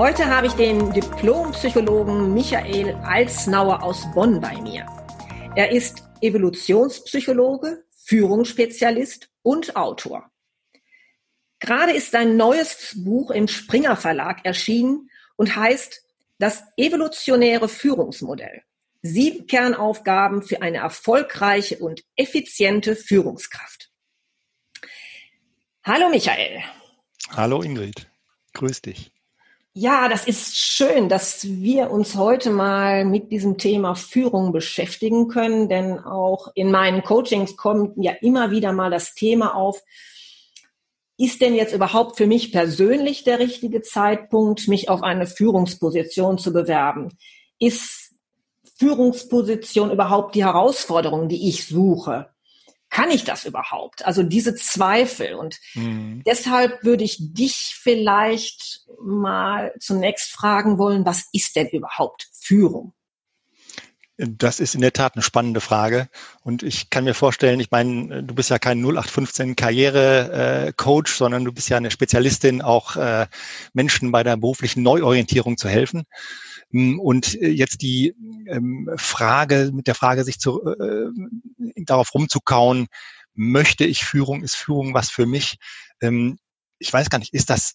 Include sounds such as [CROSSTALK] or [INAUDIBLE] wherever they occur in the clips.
Heute habe ich den Diplompsychologen Michael Alsnauer aus Bonn bei mir. Er ist Evolutionspsychologe, Führungsspezialist und Autor. Gerade ist sein neues Buch im Springer Verlag erschienen und heißt Das evolutionäre Führungsmodell. Sieben Kernaufgaben für eine erfolgreiche und effiziente Führungskraft. Hallo Michael. Hallo Ingrid. Grüß dich. Ja, das ist schön, dass wir uns heute mal mit diesem Thema Führung beschäftigen können, denn auch in meinen Coachings kommt ja immer wieder mal das Thema auf, ist denn jetzt überhaupt für mich persönlich der richtige Zeitpunkt, mich auf eine Führungsposition zu bewerben? Ist Führungsposition überhaupt die Herausforderung, die ich suche? Kann ich das überhaupt? Also diese Zweifel. Und mhm. deshalb würde ich dich vielleicht mal zunächst fragen wollen, was ist denn überhaupt Führung? Das ist in der Tat eine spannende Frage. Und ich kann mir vorstellen, ich meine, du bist ja kein 0815 Karriere-Coach, sondern du bist ja eine Spezialistin, auch äh, Menschen bei der beruflichen Neuorientierung zu helfen. Hm, und äh, jetzt die ähm, Frage, mit der Frage sich zu, äh, darauf rumzukauen, möchte ich Führung, ist Führung was für mich? Ähm, ich weiß gar nicht, ist das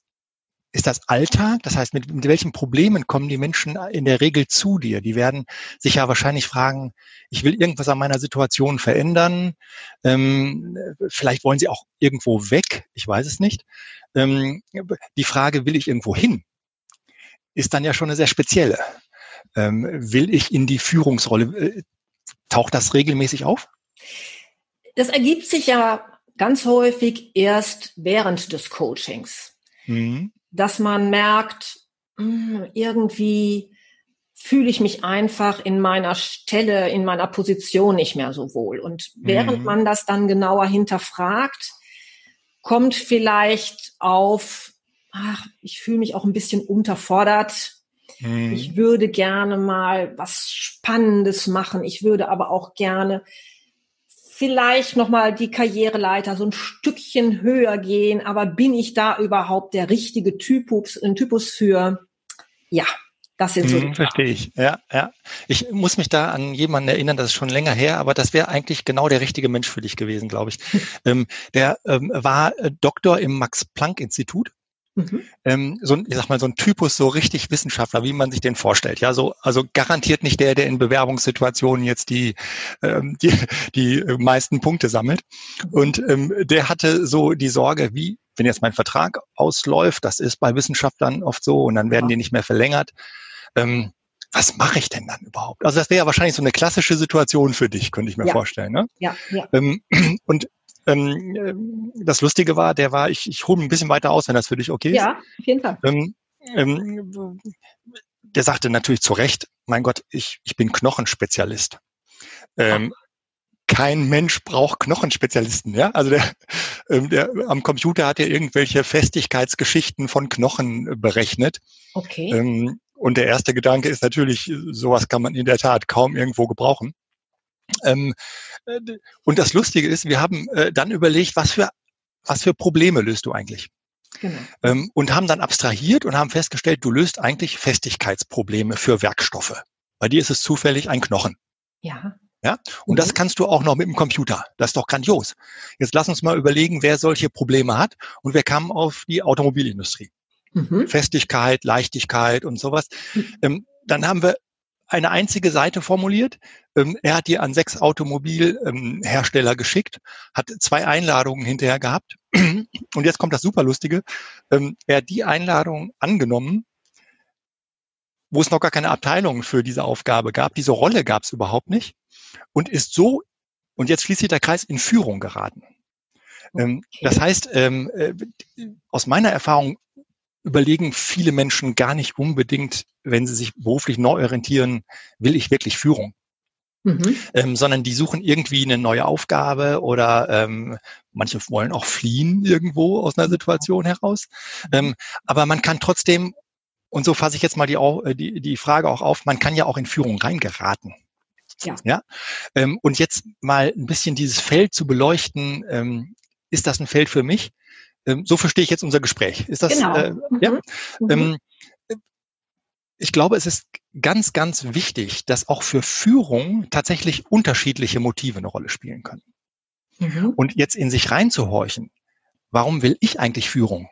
ist das Alltag? Das heißt, mit, mit welchen Problemen kommen die Menschen in der Regel zu dir? Die werden sich ja wahrscheinlich fragen, ich will irgendwas an meiner Situation verändern. Ähm, vielleicht wollen sie auch irgendwo weg. Ich weiß es nicht. Ähm, die Frage, will ich irgendwo hin? Ist dann ja schon eine sehr spezielle. Ähm, will ich in die Führungsrolle? Äh, taucht das regelmäßig auf? Das ergibt sich ja ganz häufig erst während des Coachings, mhm. dass man merkt, hm, irgendwie fühle ich mich einfach in meiner Stelle, in meiner Position nicht mehr so wohl. Und während mhm. man das dann genauer hinterfragt, kommt vielleicht auf, ach, ich fühle mich auch ein bisschen unterfordert. Hm. Ich würde gerne mal was Spannendes machen. Ich würde aber auch gerne vielleicht noch mal die Karriereleiter so ein Stückchen höher gehen. Aber bin ich da überhaupt der richtige Typus, ein Typus für? Ja, das sind so. Hm, verstehe ich. Ja, ja. Ich muss mich da an jemanden erinnern, das ist schon länger her, aber das wäre eigentlich genau der richtige Mensch für dich gewesen, glaube ich. [LAUGHS] ähm, der ähm, war äh, Doktor im Max-Planck-Institut Mhm. Ähm, so ein, ich sag mal, so ein Typus, so richtig Wissenschaftler, wie man sich den vorstellt. Ja, so, also garantiert nicht der, der in Bewerbungssituationen jetzt die, ähm, die, die meisten Punkte sammelt. Mhm. Und ähm, der hatte so die Sorge, wie, wenn jetzt mein Vertrag ausläuft, das ist bei Wissenschaftlern oft so, und dann werden ja. die nicht mehr verlängert. Ähm, was mache ich denn dann überhaupt? Also das wäre ja wahrscheinlich so eine klassische Situation für dich, könnte ich mir ja. vorstellen. Ne? Ja, ja. Ähm, [CLEARS THROAT] und ähm, ähm, das Lustige war, der war, ich, ich hole ein bisschen weiter aus, wenn das für dich okay ist. Ja, auf jeden Fall. Ähm, ähm, der sagte natürlich zu Recht, mein Gott, ich, ich bin Knochenspezialist. Ähm, kein Mensch braucht Knochenspezialisten, ja. Also der, ähm, der am Computer hat er irgendwelche Festigkeitsgeschichten von Knochen berechnet. Okay. Ähm, und der erste Gedanke ist natürlich, sowas kann man in der Tat kaum irgendwo gebrauchen. Ähm, äh, und das Lustige ist, wir haben äh, dann überlegt, was für, was für Probleme löst du eigentlich? Genau. Ähm, und haben dann abstrahiert und haben festgestellt, du löst eigentlich Festigkeitsprobleme für Werkstoffe. Bei dir ist es zufällig ein Knochen. Ja. Ja, und mhm. das kannst du auch noch mit dem Computer. Das ist doch grandios. Jetzt lass uns mal überlegen, wer solche Probleme hat. Und wir kamen auf die Automobilindustrie. Mhm. Festigkeit, Leichtigkeit und sowas. Mhm. Ähm, dann haben wir eine einzige Seite formuliert. Ähm, er hat die an sechs Automobilhersteller geschickt, hat zwei Einladungen hinterher gehabt. Und jetzt kommt das Superlustige. Ähm, er hat die Einladung angenommen, wo es noch gar keine Abteilung für diese Aufgabe gab. Diese Rolle gab es überhaupt nicht. Und ist so, und jetzt schließt sich der Kreis, in Führung geraten. Ähm, okay. Das heißt, äh, aus meiner Erfahrung überlegen viele Menschen gar nicht unbedingt, wenn sie sich beruflich neu orientieren, will ich wirklich Führung? Mhm. Ähm, sondern die suchen irgendwie eine neue Aufgabe oder ähm, manche wollen auch fliehen irgendwo aus einer Situation heraus. Ähm, aber man kann trotzdem, und so fasse ich jetzt mal die, äh, die, die Frage auch auf, man kann ja auch in Führung reingeraten. Ja. ja? Ähm, und jetzt mal ein bisschen dieses Feld zu beleuchten, ähm, ist das ein Feld für mich? Ähm, so verstehe ich jetzt unser Gespräch. Ist das? Genau. Äh, mhm. ja? Mhm. Ähm, ich glaube, es ist ganz, ganz wichtig, dass auch für Führung tatsächlich unterschiedliche Motive eine Rolle spielen können. Mhm. Und jetzt in sich reinzuhorchen, warum will ich eigentlich Führung?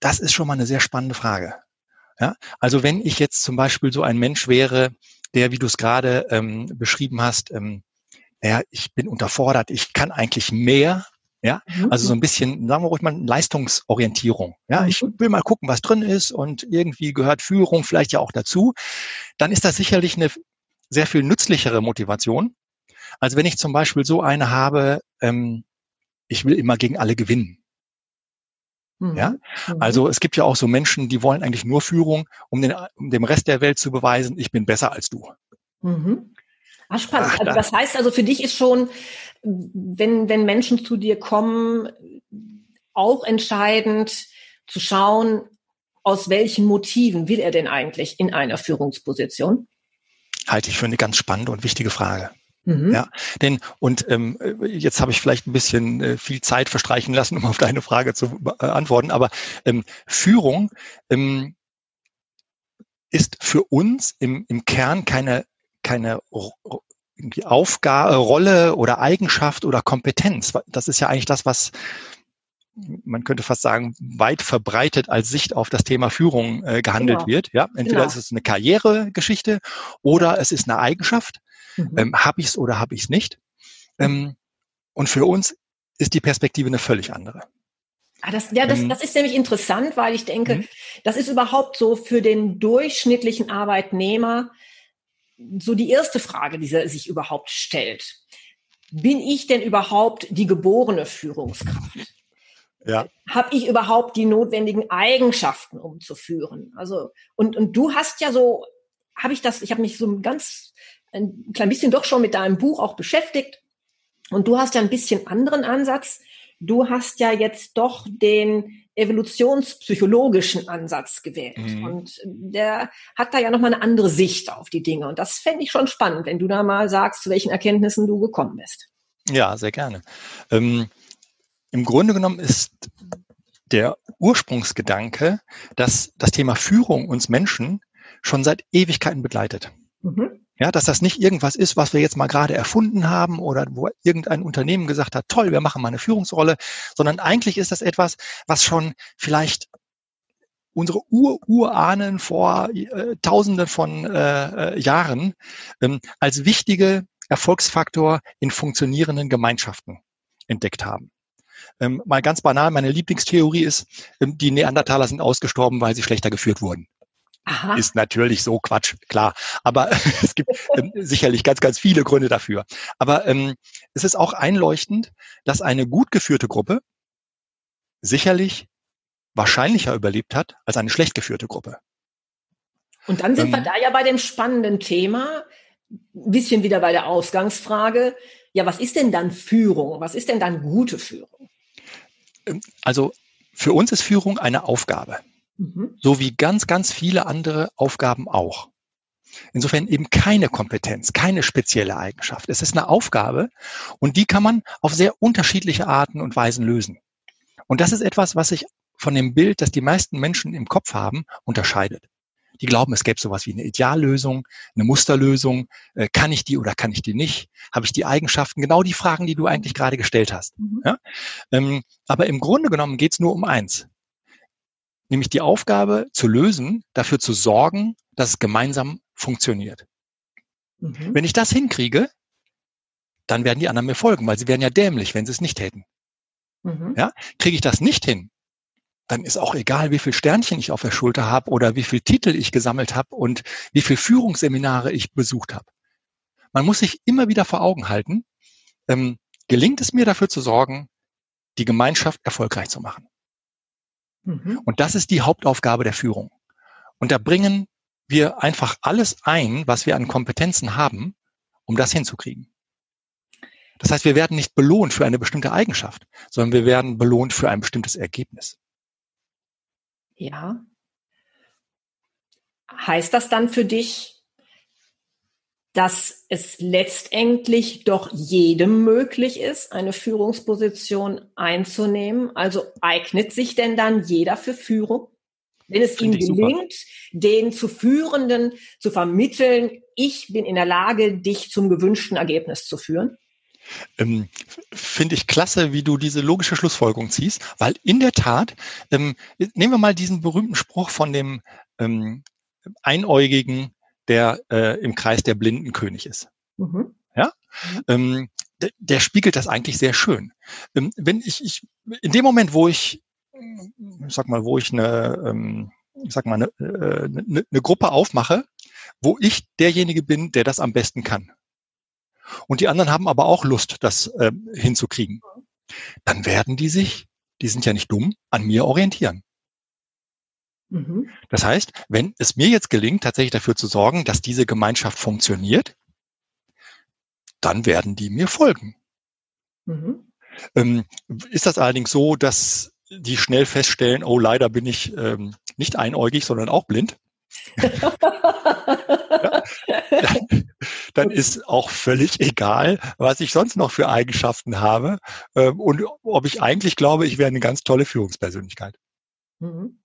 Das ist schon mal eine sehr spannende Frage. Ja? Also wenn ich jetzt zum Beispiel so ein Mensch wäre, der, wie du es gerade ähm, beschrieben hast, ähm, ja, ich bin unterfordert, ich kann eigentlich mehr, ja, mhm. also so ein bisschen, sagen wir ruhig mal, Leistungsorientierung. Ja, ich mhm. will mal gucken, was drin ist und irgendwie gehört Führung vielleicht ja auch dazu. Dann ist das sicherlich eine sehr viel nützlichere Motivation, als wenn ich zum Beispiel so eine habe, ähm, ich will immer gegen alle gewinnen. Mhm. Ja, also es gibt ja auch so Menschen, die wollen eigentlich nur Führung, um, den, um dem Rest der Welt zu beweisen, ich bin besser als du. Mhm. Ah, spannend. Ach, also das heißt also, für dich ist schon, wenn, wenn Menschen zu dir kommen, auch entscheidend zu schauen, aus welchen Motiven will er denn eigentlich in einer Führungsposition? Halte ich für eine ganz spannende und wichtige Frage. Mhm. Ja, denn und ähm, jetzt habe ich vielleicht ein bisschen äh, viel Zeit verstreichen lassen, um auf deine Frage zu äh, antworten. Aber ähm, Führung ähm, ist für uns im, im Kern keine keine irgendwie Aufgabe, Rolle oder Eigenschaft oder Kompetenz. Das ist ja eigentlich das, was man könnte fast sagen, weit verbreitet als Sicht auf das Thema Führung äh, gehandelt genau. wird. Ja, entweder genau. ist es eine Karrieregeschichte oder es ist eine Eigenschaft. Mhm. Ähm, habe ich es oder habe ich es nicht? Ähm, und für uns ist die Perspektive eine völlig andere. Ah, das, ja, das, ähm. das ist nämlich interessant, weil ich denke, mhm. das ist überhaupt so für den durchschnittlichen Arbeitnehmer so die erste Frage, die sich überhaupt stellt. Bin ich denn überhaupt die geborene Führungskraft? Ja. Habe ich überhaupt die notwendigen Eigenschaften, um zu führen? Also und und du hast ja so, habe ich das? Ich habe mich so ganz ein klein bisschen doch schon mit deinem Buch auch beschäftigt und du hast ja ein bisschen anderen Ansatz. Du hast ja jetzt doch den evolutionspsychologischen Ansatz gewählt. Mhm. Und der hat da ja nochmal eine andere Sicht auf die Dinge. Und das fände ich schon spannend, wenn du da mal sagst, zu welchen Erkenntnissen du gekommen bist. Ja, sehr gerne. Ähm, Im Grunde genommen ist der Ursprungsgedanke, dass das Thema Führung uns Menschen schon seit Ewigkeiten begleitet. Mhm. Ja, dass das nicht irgendwas ist, was wir jetzt mal gerade erfunden haben oder wo irgendein Unternehmen gesagt hat, toll, wir machen mal eine Führungsrolle, sondern eigentlich ist das etwas, was schon vielleicht unsere Ur-Urahnen vor äh, Tausenden von äh, äh, Jahren ähm, als wichtige Erfolgsfaktor in funktionierenden Gemeinschaften entdeckt haben. Ähm, mal ganz banal, meine Lieblingstheorie ist, ähm, die Neandertaler sind ausgestorben, weil sie schlechter geführt wurden. Aha. Ist natürlich so Quatsch, klar. Aber [LAUGHS] es gibt ähm, sicherlich ganz, ganz viele Gründe dafür. Aber ähm, es ist auch einleuchtend, dass eine gut geführte Gruppe sicherlich wahrscheinlicher überlebt hat als eine schlecht geführte Gruppe. Und dann sind ähm, wir da ja bei dem spannenden Thema, ein bisschen wieder bei der Ausgangsfrage. Ja, was ist denn dann Führung? Was ist denn dann gute Führung? Ähm, also für uns ist Führung eine Aufgabe. Mhm. So wie ganz, ganz viele andere Aufgaben auch. Insofern eben keine Kompetenz, keine spezielle Eigenschaft. Es ist eine Aufgabe und die kann man auf sehr unterschiedliche Arten und Weisen lösen. Und das ist etwas, was sich von dem Bild, das die meisten Menschen im Kopf haben, unterscheidet. Die glauben, es gäbe sowas wie eine Ideallösung, eine Musterlösung. Äh, kann ich die oder kann ich die nicht? Habe ich die Eigenschaften? Genau die Fragen, die du eigentlich gerade gestellt hast. Mhm. Ja? Ähm, aber im Grunde genommen geht es nur um eins nämlich die Aufgabe zu lösen, dafür zu sorgen, dass es gemeinsam funktioniert. Mhm. Wenn ich das hinkriege, dann werden die anderen mir folgen, weil sie wären ja dämlich, wenn sie es nicht hätten. Mhm. Ja, kriege ich das nicht hin, dann ist auch egal, wie viel Sternchen ich auf der Schulter habe oder wie viel Titel ich gesammelt habe und wie viel Führungsseminare ich besucht habe. Man muss sich immer wieder vor Augen halten, ähm, gelingt es mir dafür zu sorgen, die Gemeinschaft erfolgreich zu machen. Mhm. Und das ist die Hauptaufgabe der Führung. Und da bringen wir einfach alles ein, was wir an Kompetenzen haben, um das hinzukriegen. Das heißt, wir werden nicht belohnt für eine bestimmte Eigenschaft, sondern wir werden belohnt für ein bestimmtes Ergebnis. Ja. Heißt das dann für dich, dass es letztendlich doch jedem möglich ist, eine Führungsposition einzunehmen? Also eignet sich denn dann jeder für Führung? Wenn es ihm gelingt, super. den zu Führenden zu vermitteln, ich bin in der Lage, dich zum gewünschten Ergebnis zu führen? Ähm, Finde ich klasse, wie du diese logische Schlussfolgerung ziehst, weil in der Tat, ähm, nehmen wir mal diesen berühmten Spruch von dem ähm, Einäugigen, der äh, im Kreis der blinden König ist. Mhm. Ja? Mhm. Ähm, der, der, spiegelt das eigentlich sehr schön. Ähm, wenn ich, ich, in dem Moment, wo ich, ich sag mal, wo ich eine, ähm, ich sag mal, eine, äh, eine, eine Gruppe aufmache, wo ich derjenige bin, der das am besten kann und die anderen haben aber auch Lust, das äh, hinzukriegen, dann werden die sich, die sind ja nicht dumm, an mir orientieren. Mhm. Das heißt, wenn es mir jetzt gelingt, tatsächlich dafür zu sorgen, dass diese Gemeinschaft funktioniert, dann werden die mir folgen. Mhm. Ähm, ist das allerdings so, dass die schnell feststellen, oh, leider bin ich ähm, nicht einäugig, sondern auch blind? [LAUGHS] ja, [LAUGHS] dann ist auch völlig egal, was ich sonst noch für Eigenschaften habe ähm, und ob ich eigentlich glaube, ich wäre eine ganz tolle Führungspersönlichkeit. Mhm.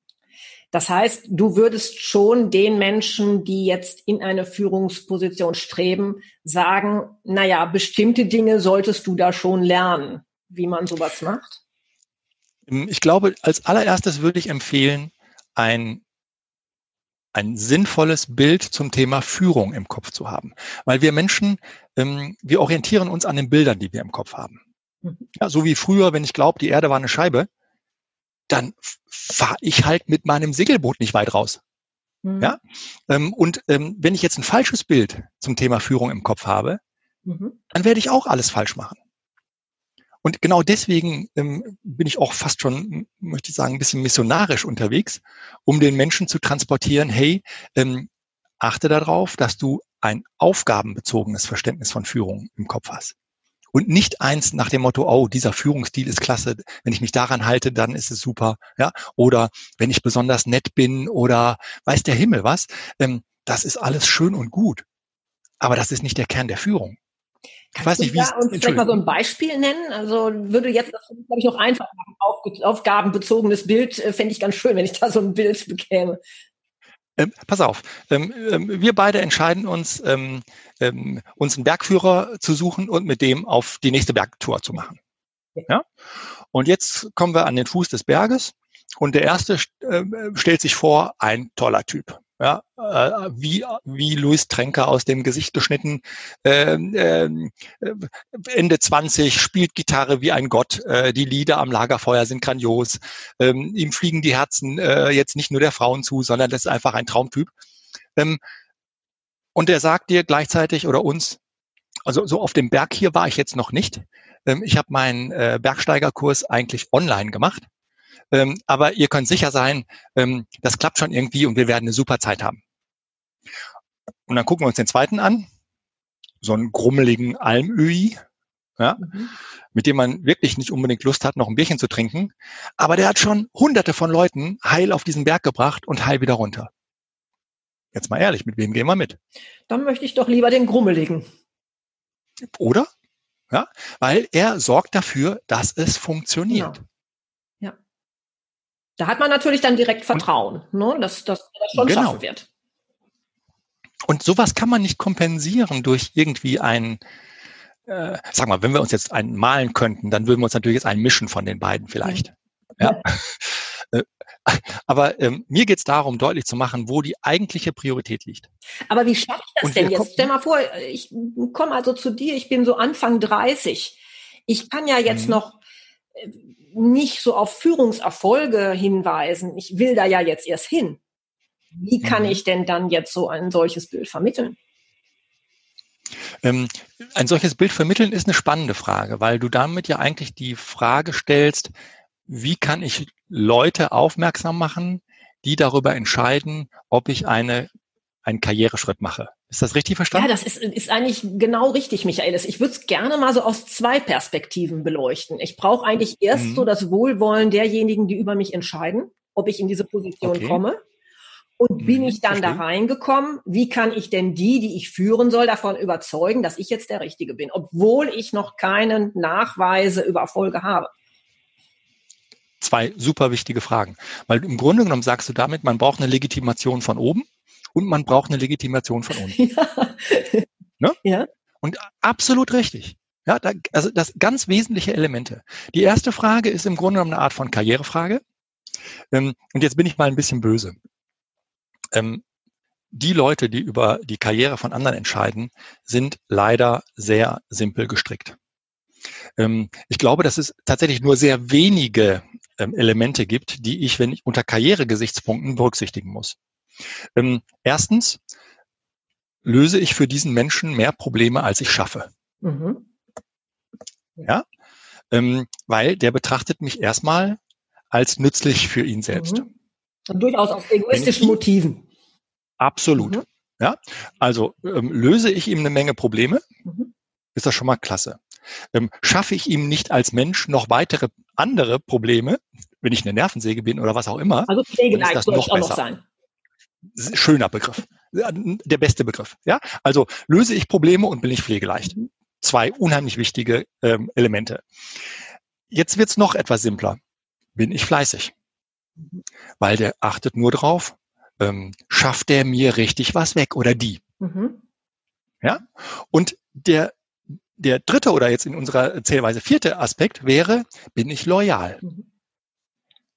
Das heißt, du würdest schon den Menschen, die jetzt in eine Führungsposition streben, sagen, naja, bestimmte Dinge solltest du da schon lernen, wie man sowas macht? Ich glaube, als allererstes würde ich empfehlen, ein ein sinnvolles Bild zum Thema Führung im Kopf zu haben. Weil wir Menschen, ähm, wir orientieren uns an den Bildern, die wir im Kopf haben. Mhm. Ja, so wie früher, wenn ich glaube, die Erde war eine Scheibe, dann fahre ich halt mit meinem Segelboot nicht weit raus. Mhm. Ja, ähm, und ähm, wenn ich jetzt ein falsches Bild zum Thema Führung im Kopf habe, mhm. dann werde ich auch alles falsch machen. Und genau deswegen ähm, bin ich auch fast schon, möchte ich sagen, ein bisschen missionarisch unterwegs, um den Menschen zu transportieren, hey, ähm, achte darauf, dass du ein aufgabenbezogenes Verständnis von Führung im Kopf hast. Und nicht eins nach dem Motto, oh, dieser Führungsstil ist klasse, wenn ich mich daran halte, dann ist es super, ja. Oder wenn ich besonders nett bin oder weiß der Himmel was, ähm, das ist alles schön und gut. Aber das ist nicht der Kern der Führung. Kannst ich weiß nicht, wie es uns vielleicht mal so ein Beispiel nennen? Also würde jetzt, das glaube ich, noch einfach Auf, aufgabenbezogenes Bild äh, fände ich ganz schön, wenn ich da so ein Bild bekäme. Ähm, pass auf, ähm, ähm, wir beide entscheiden uns, ähm, ähm, uns einen Bergführer zu suchen und mit dem auf die nächste Bergtour zu machen. Ja? Und jetzt kommen wir an den Fuß des Berges und der erste äh, stellt sich vor, ein toller Typ ja, äh, wie, wie Luis Tränker aus dem Gesicht geschnitten, ähm, ähm, äh, Ende 20, spielt Gitarre wie ein Gott, äh, die Lieder am Lagerfeuer sind grandios, ähm, ihm fliegen die Herzen äh, jetzt nicht nur der Frauen zu, sondern das ist einfach ein Traumtyp. Ähm, und er sagt dir gleichzeitig oder uns, also so auf dem Berg hier war ich jetzt noch nicht. Ähm, ich habe meinen äh, Bergsteigerkurs eigentlich online gemacht. Ähm, aber ihr könnt sicher sein, ähm, das klappt schon irgendwie und wir werden eine super Zeit haben. Und dann gucken wir uns den zweiten an, so einen grummeligen Almöhi, ja, mhm. mit dem man wirklich nicht unbedingt Lust hat, noch ein Bierchen zu trinken. Aber der hat schon hunderte von Leuten heil auf diesen Berg gebracht und heil wieder runter. Jetzt mal ehrlich, mit wem gehen wir mit? Dann möchte ich doch lieber den grummeligen. Oder? Ja, weil er sorgt dafür, dass es funktioniert. Genau. Da hat man natürlich dann direkt Vertrauen, ne, dass, dass das schon genau. schaffen wird. Und sowas kann man nicht kompensieren durch irgendwie ein, äh, sag mal, wenn wir uns jetzt einen malen könnten, dann würden wir uns natürlich jetzt einen mischen von den beiden vielleicht. Ja. ja. [LAUGHS] Äh, aber ähm, mir geht es darum, deutlich zu machen, wo die eigentliche Priorität liegt. Aber wie schaffe ich das Und denn jetzt? Stell mal vor, ich komme also zu dir, ich bin so Anfang 30. Ich kann ja jetzt mhm. noch nicht so auf Führungserfolge hinweisen. Ich will da ja jetzt erst hin. Wie kann mhm. ich denn dann jetzt so ein solches Bild vermitteln? Ähm, ein solches Bild vermitteln ist eine spannende Frage, weil du damit ja eigentlich die Frage stellst, wie kann ich Leute aufmerksam machen, die darüber entscheiden, ob ich eine, einen Karriereschritt mache. Ist das richtig verstanden? Ja, das ist, ist eigentlich genau richtig, Michael. Ich würde es gerne mal so aus zwei Perspektiven beleuchten. Ich brauche eigentlich erst mhm. so das Wohlwollen derjenigen, die über mich entscheiden, ob ich in diese Position okay. komme. Und bin mhm, ich dann verstehe. da reingekommen? Wie kann ich denn die, die ich führen soll, davon überzeugen, dass ich jetzt der Richtige bin, obwohl ich noch keinen Nachweise über Erfolge habe? Zwei super wichtige Fragen. Weil im Grunde genommen sagst du damit, man braucht eine Legitimation von oben und man braucht eine Legitimation von unten. [LAUGHS] Ja. Ne? ja. Und absolut richtig. Ja, da, also das ganz wesentliche Elemente. Die erste Frage ist im Grunde genommen eine Art von Karrierefrage. Ähm, und jetzt bin ich mal ein bisschen böse. Ähm, die Leute, die über die Karriere von anderen entscheiden, sind leider sehr simpel gestrickt. Ähm, ich glaube, dass es tatsächlich nur sehr wenige ähm, Elemente gibt, die ich, wenn ich unter Karrieregesichtspunkten berücksichtigen muss. Ähm, erstens löse ich für diesen Menschen mehr Probleme, als ich schaffe. Mhm. Ja, ähm, weil der betrachtet mich erstmal als nützlich für ihn selbst. Mhm. Und durchaus aus egoistischen Motiven. Absolut. Mhm. Ja, also ähm, löse ich ihm eine Menge Probleme, mhm. ist das schon mal klasse. Ähm, schaffe ich ihm nicht als Mensch noch weitere andere Probleme, wenn ich eine Nervensäge bin oder was auch immer, also Pflegeleicht soll noch auch noch sein. Schöner Begriff. Der beste Begriff. Ja, also löse ich Probleme und bin ich pflegeleicht. Zwei unheimlich wichtige ähm, Elemente. Jetzt wird's noch etwas simpler. Bin ich fleißig? Weil der achtet nur drauf, ähm, schafft der mir richtig was weg oder die? Mhm. Ja, und der der dritte oder jetzt in unserer Zählweise vierte Aspekt wäre, bin ich loyal? Mhm.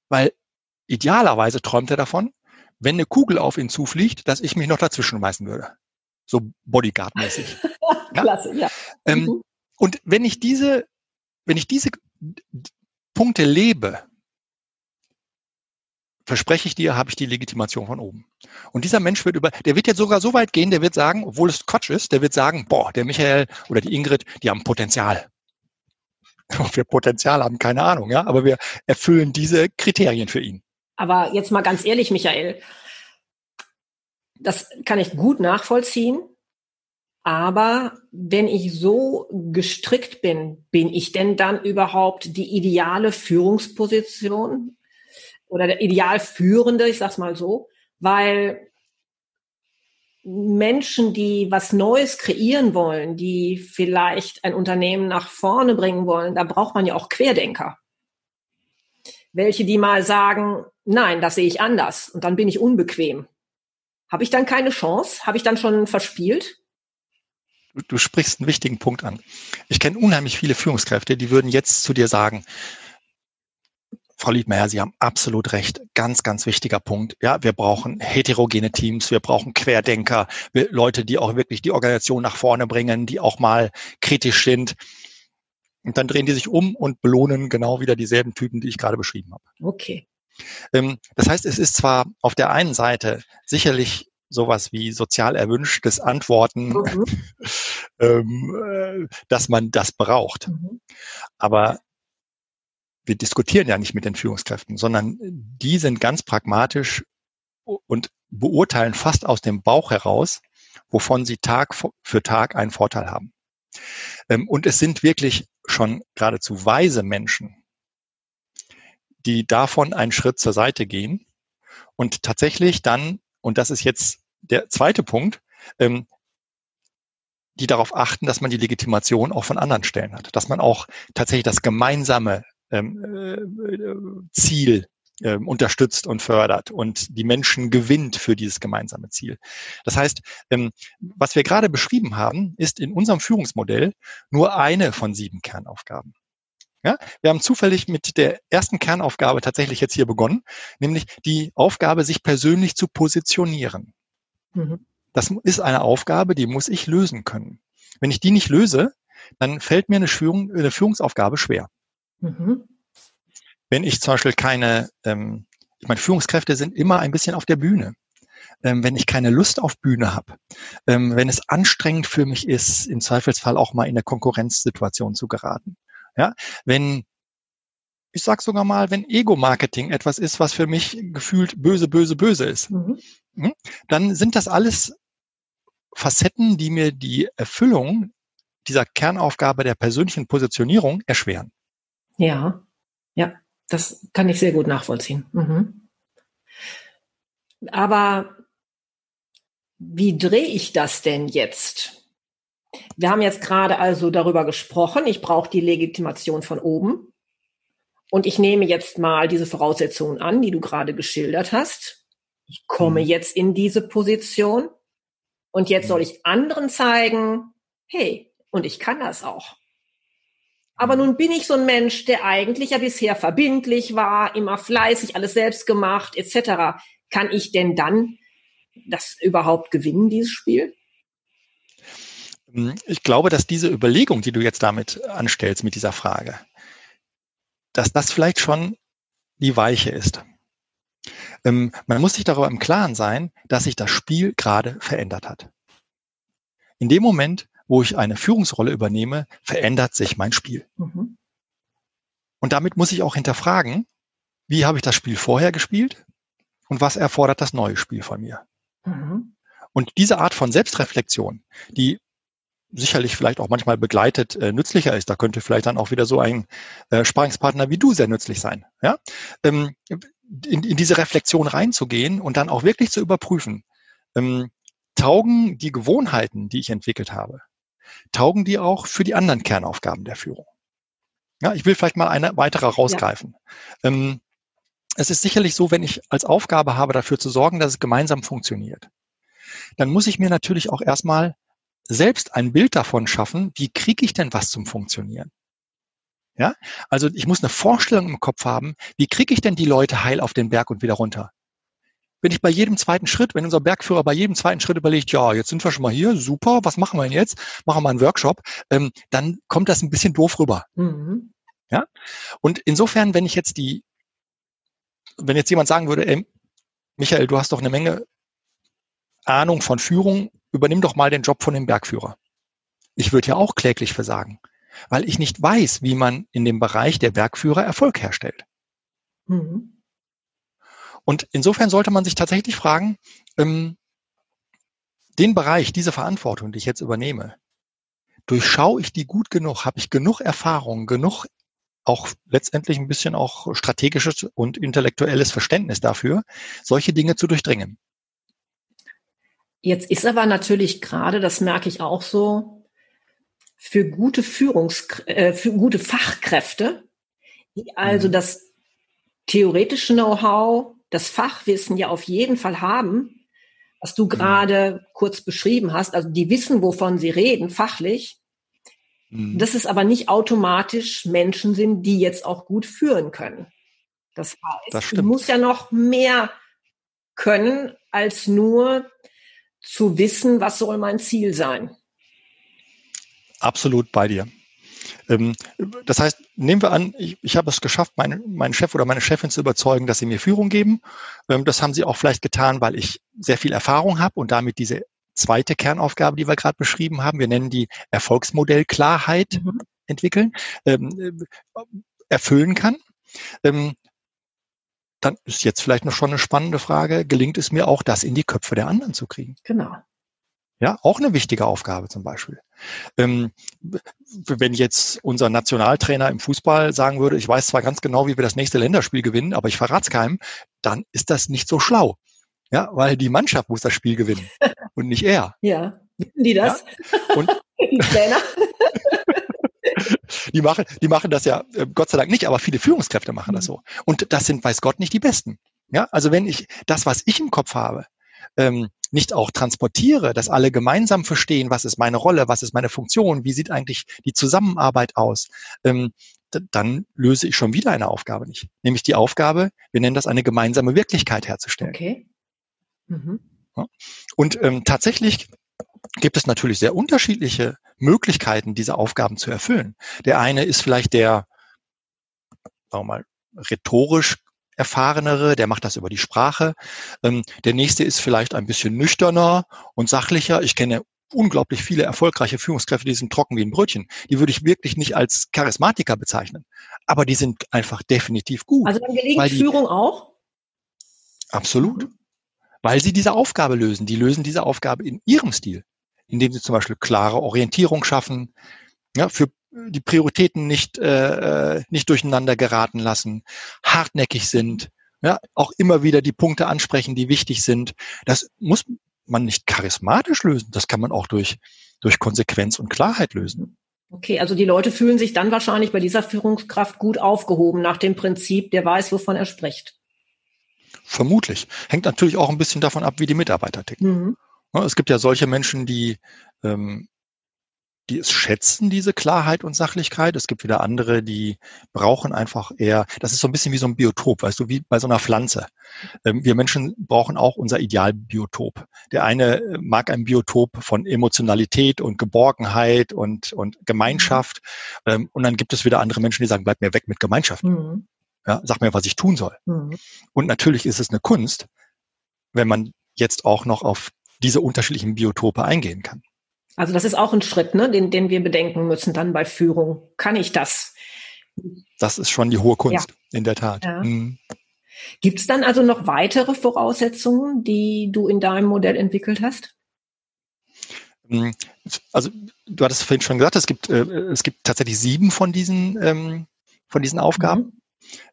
Weil idealerweise träumt er davon, wenn eine Kugel auf ihn zufliegt, dass ich mich noch dazwischen schmeißen würde. So Bodyguard-mäßig. [LAUGHS] Klasse, ja. Ähm, mhm. Und wenn ich diese, wenn ich diese Punkte lebe, verspreche ich dir, habe ich die Legitimation von oben. Und dieser Mensch wird über, der wird jetzt sogar so weit gehen, der wird sagen, obwohl es Quatsch ist, der wird sagen, boah, der Michael oder die Ingrid, die haben Potenzial. [LAUGHS] Ob wir Potenzial haben, keine Ahnung, ja, aber wir erfüllen diese Kriterien für ihn. Aber jetzt mal ganz ehrlich, Michael, das kann ich gut nachvollziehen. Aber wenn ich so gestrickt bin, bin ich denn dann überhaupt die ideale Führungsposition oder der Idealführende, ich sag's mal so, weil Menschen, die was Neues kreieren wollen, die vielleicht ein Unternehmen nach vorne bringen wollen, da braucht man ja auch Querdenker. Welche, die mal sagen, nein, das sehe ich anders und dann bin ich unbequem. Habe ich dann keine Chance? Habe ich dann schon verspielt? Du, du sprichst einen wichtigen Punkt an. Ich kenne unheimlich viele Führungskräfte, die würden jetzt zu dir sagen, Frau Liedmeier, Sie haben absolut recht. Ganz, ganz wichtiger Punkt. Ja, wir brauchen heterogene Teams, wir brauchen Querdenker, Leute, die auch wirklich die Organisation nach vorne bringen, die auch mal kritisch sind. Und dann drehen die sich um und belohnen genau wieder dieselben Typen, die ich gerade beschrieben habe. Okay. Ähm, das heißt, es ist zwar auf der einen Seite sicherlich sowas wie sozial erwünschtes Antworten, mhm. [LAUGHS] ähm, äh, dass man das braucht. Mhm. Aber wir diskutieren ja nicht mit den Führungskräften, sondern die sind ganz pragmatisch und beurteilen fast aus dem Bauch heraus, wovon sie Tag für Tag einen Vorteil haben. Ähm, und es sind wirklich schon geradezu weise Menschen, die davon einen Schritt zur Seite gehen und tatsächlich dann, und das ist jetzt der zweite Punkt, ähm, die darauf achten, dass man die Legitimation auch von anderen Stellen hat, dass man auch tatsächlich das gemeinsame ähm, äh, Ziel ähm, unterstützt und fördert und die Menschen gewinnt für dieses gemeinsame Ziel. Das heißt, ähm, was wir gerade beschrieben haben, ist in unserem Führungsmodell nur eine von sieben Kernaufgaben. Ja, wir haben zufällig mit der ersten Kernaufgabe tatsächlich jetzt hier begonnen, nämlich die Aufgabe, sich persönlich zu positionieren. Mhm. Das ist eine Aufgabe, die muss ich lösen können. Wenn ich die nicht löse, dann fällt mir eine, Führung, eine Führungsaufgabe schwer. Mhm. Wenn ich zum Beispiel keine, ähm, ich meine, Führungskräfte sind immer ein bisschen auf der Bühne. ähm, wenn ich keine Lust auf Bühne habe, ähm, wenn es anstrengend für mich ist, im Zweifelsfall auch mal in eine Konkurrenzsituation zu geraten. Ja, wenn ich sag sogar mal, wenn Ego-Marketing etwas ist, was für mich gefühlt böse, böse, böse ist, mhm. Hm, dann sind das alles Facetten, die mir die Erfüllung dieser Kernaufgabe der persönlichen Positionierung erschweren. Ja, ja, das kann ich sehr gut nachvollziehen. Mhm. Aber wie drehe ich das denn jetzt? Wir haben jetzt gerade also darüber gesprochen, ich brauche die Legitimation von oben. Und ich nehme jetzt mal diese Voraussetzungen an, die du gerade geschildert hast. Ich komme mhm. jetzt in diese Position und jetzt soll ich anderen zeigen, hey, und ich kann das auch. Aber nun bin ich so ein Mensch, der eigentlich ja bisher verbindlich war, immer fleißig, alles selbst gemacht, etc. Kann ich denn dann das überhaupt gewinnen, dieses Spiel? Hm, ich glaube, dass diese Überlegung, die du jetzt damit anstellst, mit dieser Frage, dass das vielleicht schon die Weiche ist. Ähm, man muss sich darüber im Klaren sein, dass sich das Spiel gerade verändert hat. In dem Moment, wo ich eine Führungsrolle übernehme, verändert sich mein Spiel. Mhm. Und damit muss ich auch hinterfragen, wie habe ich das Spiel vorher gespielt und was erfordert das neue Spiel von mir. Mhm. Und diese Art von Selbstreflexion, die sicherlich vielleicht auch manchmal begleitet äh, nützlicher ist. Da könnte vielleicht dann auch wieder so ein äh, Sparingspartner wie du sehr nützlich sein. Ja? Ähm, in, in diese Reflexion reinzugehen und dann auch wirklich zu überprüfen, ähm, taugen die Gewohnheiten, die ich entwickelt habe, taugen die auch für die anderen Kernaufgaben der Führung? Ja, ich will vielleicht mal eine weitere rausgreifen. Ja. Ähm, es ist sicherlich so, wenn ich als Aufgabe habe, dafür zu sorgen, dass es gemeinsam funktioniert, dann muss ich mir natürlich auch erstmal selbst ein Bild davon schaffen, wie kriege ich denn was zum Funktionieren? Ja, also ich muss eine Vorstellung im Kopf haben, wie kriege ich denn die Leute heil auf den Berg und wieder runter? Wenn ich bei jedem zweiten Schritt, wenn unser Bergführer bei jedem zweiten Schritt überlegt, ja, jetzt sind wir schon mal hier, super, was machen wir denn jetzt? Machen wir einen Workshop, ähm, dann kommt das ein bisschen doof rüber. Mhm. Ja, und insofern, wenn ich jetzt die, wenn jetzt jemand sagen würde, ey, Michael, du hast doch eine Menge Ahnung von Führung, übernimm doch mal den Job von dem Bergführer. Ich würde ja auch kläglich versagen, weil ich nicht weiß, wie man in dem Bereich der Bergführer Erfolg herstellt. Mhm. Und insofern sollte man sich tatsächlich fragen, ähm, den Bereich, diese Verantwortung, die ich jetzt übernehme, durchschaue ich die gut genug? Habe ich genug Erfahrung, genug auch letztendlich ein bisschen auch strategisches und intellektuelles Verständnis dafür, solche Dinge zu durchdringen? Jetzt ist aber natürlich gerade, das merke ich auch so, für gute Führungs, äh, für gute Fachkräfte, die also mhm. das theoretische Know-how, das Fachwissen ja auf jeden Fall haben, was du mhm. gerade kurz beschrieben hast, also die wissen, wovon sie reden, fachlich, mhm. dass es aber nicht automatisch Menschen sind, die jetzt auch gut führen können. Das heißt, das du musst ja noch mehr können als nur zu wissen, was soll mein Ziel sein. Absolut bei dir. Ähm, das heißt, nehmen wir an, ich, ich habe es geschafft, meinen, meinen Chef oder meine Chefin zu überzeugen, dass sie mir Führung geben. Ähm, das haben sie auch vielleicht getan, weil ich sehr viel Erfahrung habe und damit diese zweite Kernaufgabe, die wir gerade beschrieben haben, wir nennen die Erfolgsmodellklarheit mhm. entwickeln, ähm, erfüllen kann dann ist jetzt vielleicht noch schon eine spannende Frage, gelingt es mir auch, das in die Köpfe der anderen zu kriegen? Genau. Ja, auch eine wichtige Aufgabe zum Beispiel. Ähm, wenn jetzt unser Nationaltrainer im Fußball sagen würde, ich weiß zwar ganz genau, wie wir das nächste Länderspiel gewinnen, aber ich verrate es keinem, dann ist das nicht so schlau. Ja, weil die Mannschaft muss das Spiel gewinnen [LAUGHS] und nicht er. Ja, wissen die das? Ja? Und [LAUGHS] die Trainer? [LAUGHS] die machen, die machen das ja äh, Gott sei Dank nicht, aber viele Führungskräfte machen das mhm. so. Und das sind, weiß Gott, nicht die Besten. Ja, also wenn ich das, was ich im Kopf habe, ähm, nicht auch transportiere, dass alle gemeinsam verstehen, was ist meine Rolle, was ist meine Funktion, wie sieht eigentlich die Zusammenarbeit aus, ähm, dann löse ich schon wieder eine Aufgabe nicht. Nämlich die Aufgabe, wir nennen das eine gemeinsame Wirklichkeit herzustellen. Okay. Mhm. Ja. Und ähm, tatsächlich gibt es natürlich sehr unterschiedliche Möglichkeiten, diese Aufgaben zu erfüllen. Der eine ist vielleicht der, sagen wir mal, rhetorisch erfahrenere, der macht das über die Sprache. Ähm, der nächste ist vielleicht ein bisschen nüchterner und sachlicher. Ich kenne unglaublich viele erfolgreiche Führungskräfte, die sind trocken wie ein Brötchen. Die würde ich wirklich nicht als Charismatiker bezeichnen. Aber die sind einfach definitiv gut. Also dann gelingt die, Führung auch? Absolut. Weil sie diese Aufgabe lösen. Die lösen diese Aufgabe in ihrem Stil, indem sie zum Beispiel klare Orientierung schaffen, ja, für die Prioritäten nicht, äh, äh nicht durcheinander geraten lassen, hartnäckig sind, ja, auch immer wieder die Punkte ansprechen, die wichtig sind. Das muss man nicht charismatisch lösen. Das kann man auch durch, durch Konsequenz und Klarheit lösen. Okay, also die Leute fühlen sich dann wahrscheinlich bei dieser Führungskraft gut aufgehoben nach dem Prinzip, der weiß, wovon er spricht. Vermutlich. Hängt natürlich auch ein bisschen davon ab, wie die Mitarbeiter ticken. Mhm. Es gibt ja solche Menschen, die ähm, die es schätzen, diese Klarheit und Sachlichkeit. Es gibt wieder andere, die brauchen einfach eher, das ist so ein bisschen wie so ein Biotop, weißt du, wie bei so einer Pflanze. Ähm, wir Menschen brauchen auch unser Idealbiotop. Der eine äh, mag ein Biotop von Emotionalität und Geborgenheit und, und Gemeinschaft. Mhm. Und dann gibt es wieder andere Menschen, die sagen, bleib mir weg mit Gemeinschaft. Mhm. Ja, sag mir, was ich tun soll. Mhm. Und natürlich ist es eine Kunst, wenn man jetzt auch noch auf diese unterschiedlichen Biotope eingehen kann. Also das ist auch ein Schritt, ne, den, den wir bedenken müssen dann bei Führung. Kann ich das? Das ist schon die hohe Kunst, ja. in der Tat. Ja. Mhm. Gibt es dann also noch weitere Voraussetzungen, die du in deinem Modell entwickelt hast? Mhm. Also du hattest vorhin schon gesagt, es gibt, äh, es gibt tatsächlich sieben von diesen, ähm, von diesen Aufgaben. Mhm.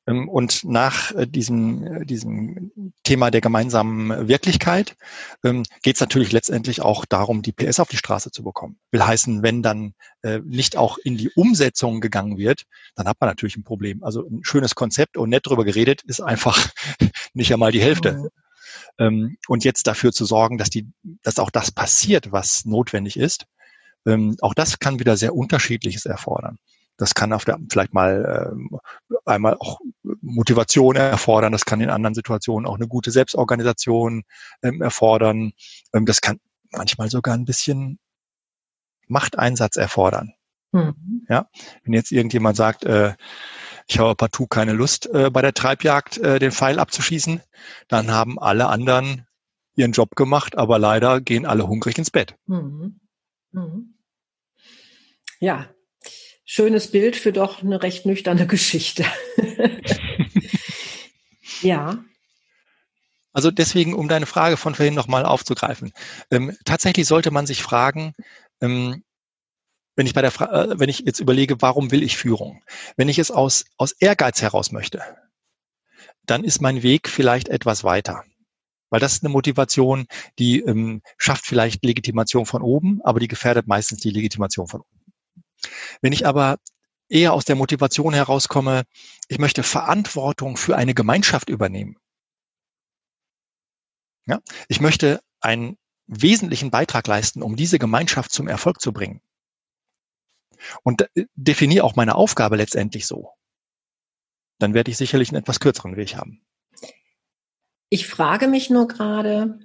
Ähm, und nach äh, diesem, äh, diesem Thema der gemeinsamen Wirklichkeit ähm, geht es natürlich letztendlich auch darum, die PS auf die Straße zu bekommen. Will heißen, wenn dann äh, nicht auch in die Umsetzung gegangen wird, dann hat man natürlich ein Problem. Also ein schönes Konzept und nett drüber geredet ist einfach [LAUGHS] nicht einmal die Hälfte. Mhm. Ähm, und jetzt dafür zu sorgen, dass die, dass auch das passiert, was notwendig ist, auch das kann wieder sehr unterschiedliches erfordern. Das kann auf der, vielleicht mal ähm, einmal auch Motivation erfordern. Das kann in anderen Situationen auch eine gute Selbstorganisation ähm, erfordern. Ähm, das kann manchmal sogar ein bisschen Machteinsatz erfordern. Mhm. Ja, wenn jetzt irgendjemand sagt, äh, ich habe partout keine Lust, äh, bei der Treibjagd äh, den Pfeil abzuschießen, dann haben alle anderen ihren Job gemacht, aber leider gehen alle hungrig ins Bett. Mhm. Mhm. Ja, schönes Bild für doch eine recht nüchterne Geschichte. [LAUGHS] ja. Also deswegen, um deine Frage von vorhin nochmal aufzugreifen. Ähm, tatsächlich sollte man sich fragen, ähm, wenn ich bei der, Fra äh, wenn ich jetzt überlege, warum will ich Führung? Wenn ich es aus, aus Ehrgeiz heraus möchte, dann ist mein Weg vielleicht etwas weiter. Weil das ist eine Motivation, die ähm, schafft vielleicht Legitimation von oben, aber die gefährdet meistens die Legitimation von unten. Wenn ich aber eher aus der Motivation herauskomme, ich möchte Verantwortung für eine Gemeinschaft übernehmen. Ja? Ich möchte einen wesentlichen Beitrag leisten, um diese Gemeinschaft zum Erfolg zu bringen. Und definiere auch meine Aufgabe letztendlich so. Dann werde ich sicherlich einen etwas kürzeren Weg haben. Ich frage mich nur gerade,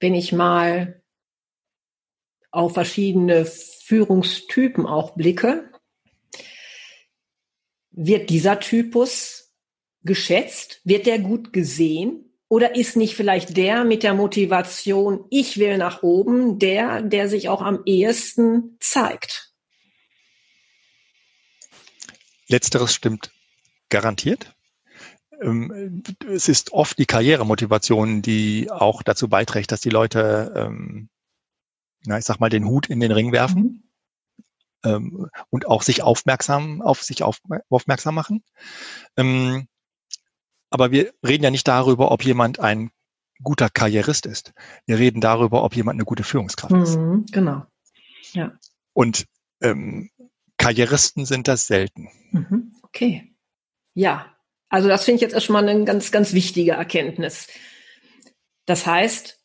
wenn ich mal auf verschiedene Führungstypen auch blicke, wird dieser Typus geschätzt? Wird der gut gesehen? Oder ist nicht vielleicht der mit der Motivation, ich will nach oben, der, der sich auch am ehesten zeigt? Letzteres stimmt garantiert. Ähm, es ist oft die Karrieremotivation, die auch dazu beiträgt, dass die Leute ähm, na, ich sag mal, den Hut in den Ring werfen mhm. ähm, und auch sich aufmerksam auf sich auf, aufmerksam machen. Ähm, aber wir reden ja nicht darüber, ob jemand ein guter Karrierist ist. Wir reden darüber, ob jemand eine gute Führungskraft mhm, ist. Genau. Ja. Und ähm, Karrieristen sind das selten. Mhm, okay. Ja, also das finde ich jetzt erstmal eine ganz, ganz wichtige Erkenntnis. Das heißt,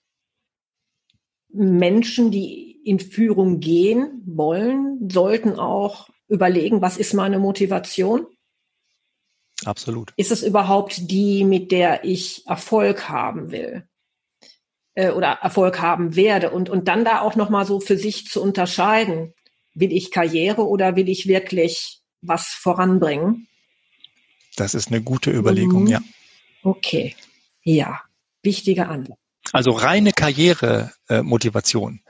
Menschen, die in Führung gehen wollen, sollten auch überlegen, was ist meine Motivation? Absolut. Ist es überhaupt die, mit der ich Erfolg haben will? Äh, oder Erfolg haben werde? Und, und dann da auch nochmal so für sich zu unterscheiden. Will ich Karriere oder will ich wirklich was voranbringen? Das ist eine gute Überlegung, mhm. ja. Okay. Ja, wichtige Antwort. Also reine Karrieremotivation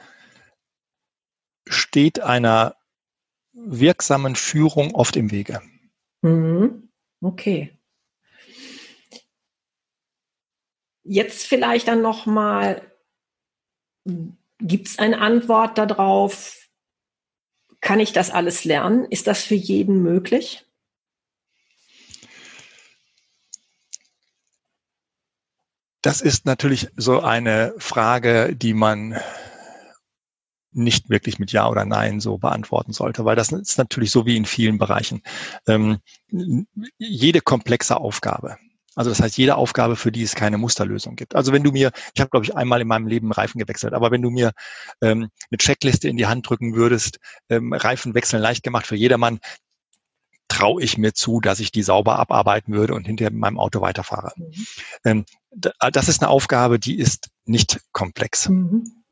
steht einer wirksamen Führung oft im Wege. Mhm. Okay. Jetzt vielleicht dann noch mal, gibt es eine Antwort darauf? Kann ich das alles lernen? Ist das für jeden möglich? Das ist natürlich so eine Frage, die man nicht wirklich mit Ja oder Nein so beantworten sollte, weil das ist natürlich so wie in vielen Bereichen. Ähm, jede komplexe Aufgabe, also das heißt, jede Aufgabe, für die es keine Musterlösung gibt. Also wenn du mir, ich habe glaube ich einmal in meinem Leben Reifen gewechselt, aber wenn du mir ähm, eine Checkliste in die Hand drücken würdest, ähm, Reifen wechseln leicht gemacht für jedermann, traue ich mir zu, dass ich die sauber abarbeiten würde und hinterher mit meinem Auto weiterfahre. Mhm. Ähm, das ist eine Aufgabe, die ist nicht komplex. Mhm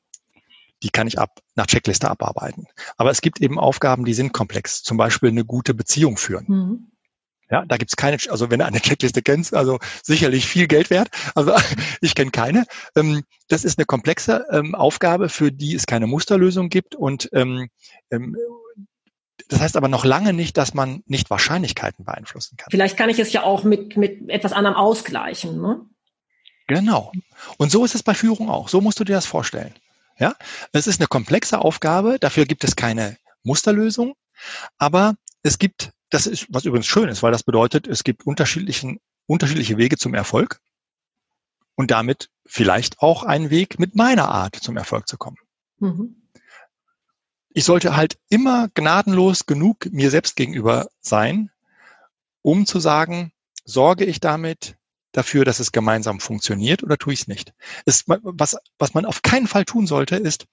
die kann ich ab nach Checkliste abarbeiten. Aber es gibt eben Aufgaben, die sind komplex. Zum Beispiel eine gute Beziehung führen. Mhm. Ja, da gibt's keine, also wenn du eine Checkliste kennst, also sicherlich viel Geld wert. Also [LAUGHS] ich kenne keine. Ähm, das ist eine komplexe ähm, Aufgabe, für die es keine Musterlösung gibt. Und das heißt aber noch lange nicht, dass man nicht Wahrscheinlichkeiten beeinflussen kann. Vielleicht kann ich es ja auch mit, mit etwas anderem ausgleichen. Ne? Genau. Und so ist es bei Führung auch. So musst du dir das vorstellen. Ja, es ist eine komplexe Aufgabe, dafür gibt es keine Musterlösung, aber es gibt, das ist, was übrigens schön ist, weil das bedeutet, es gibt unterschiedlichen, unterschiedliche Wege zum Erfolg und damit vielleicht auch einen Weg mit meiner Art zum Erfolg zu kommen. Mhm. Ich sollte halt immer gnadenlos genug mir selbst gegenüber sein, um zu sagen, sorge ich damit dafür, dass es gemeinsam funktioniert oder tue ich es nicht? Es, was, was man auf keinen Fall tun sollte, ist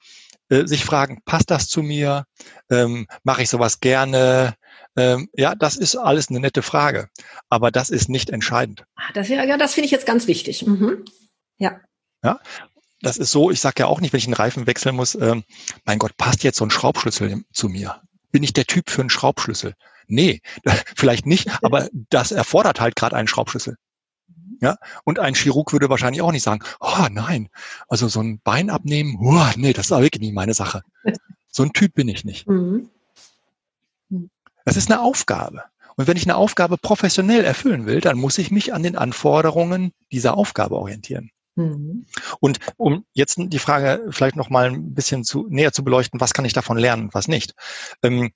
äh, sich fragen, passt das zu mir? Ähm, Mache ich sowas gerne? Ähm, ja, das ist alles eine nette Frage, aber das ist nicht entscheidend. Ah, das, ja, ja, das finde ich jetzt ganz wichtig. Mhm. Ja. Ja, das ist so, ich sage ja auch nicht, wenn ich einen Reifen wechseln muss, ähm, mein Gott, passt jetzt so ein Schraubschlüssel zu mir? Bin ich der Typ für einen Schraubschlüssel? Nee, [LAUGHS] vielleicht nicht, aber das erfordert halt gerade einen Schraubschlüssel. Ja, und ein Chirurg würde wahrscheinlich auch nicht sagen, oh nein, also so ein Bein abnehmen, oh, nee, das ist wirklich nicht meine Sache. So ein Typ bin ich nicht. Mhm. Das ist eine Aufgabe. Und wenn ich eine Aufgabe professionell erfüllen will, dann muss ich mich an den Anforderungen dieser Aufgabe orientieren. Mhm. Und um jetzt die Frage vielleicht noch mal ein bisschen zu, näher zu beleuchten, was kann ich davon lernen, was nicht? Ähm,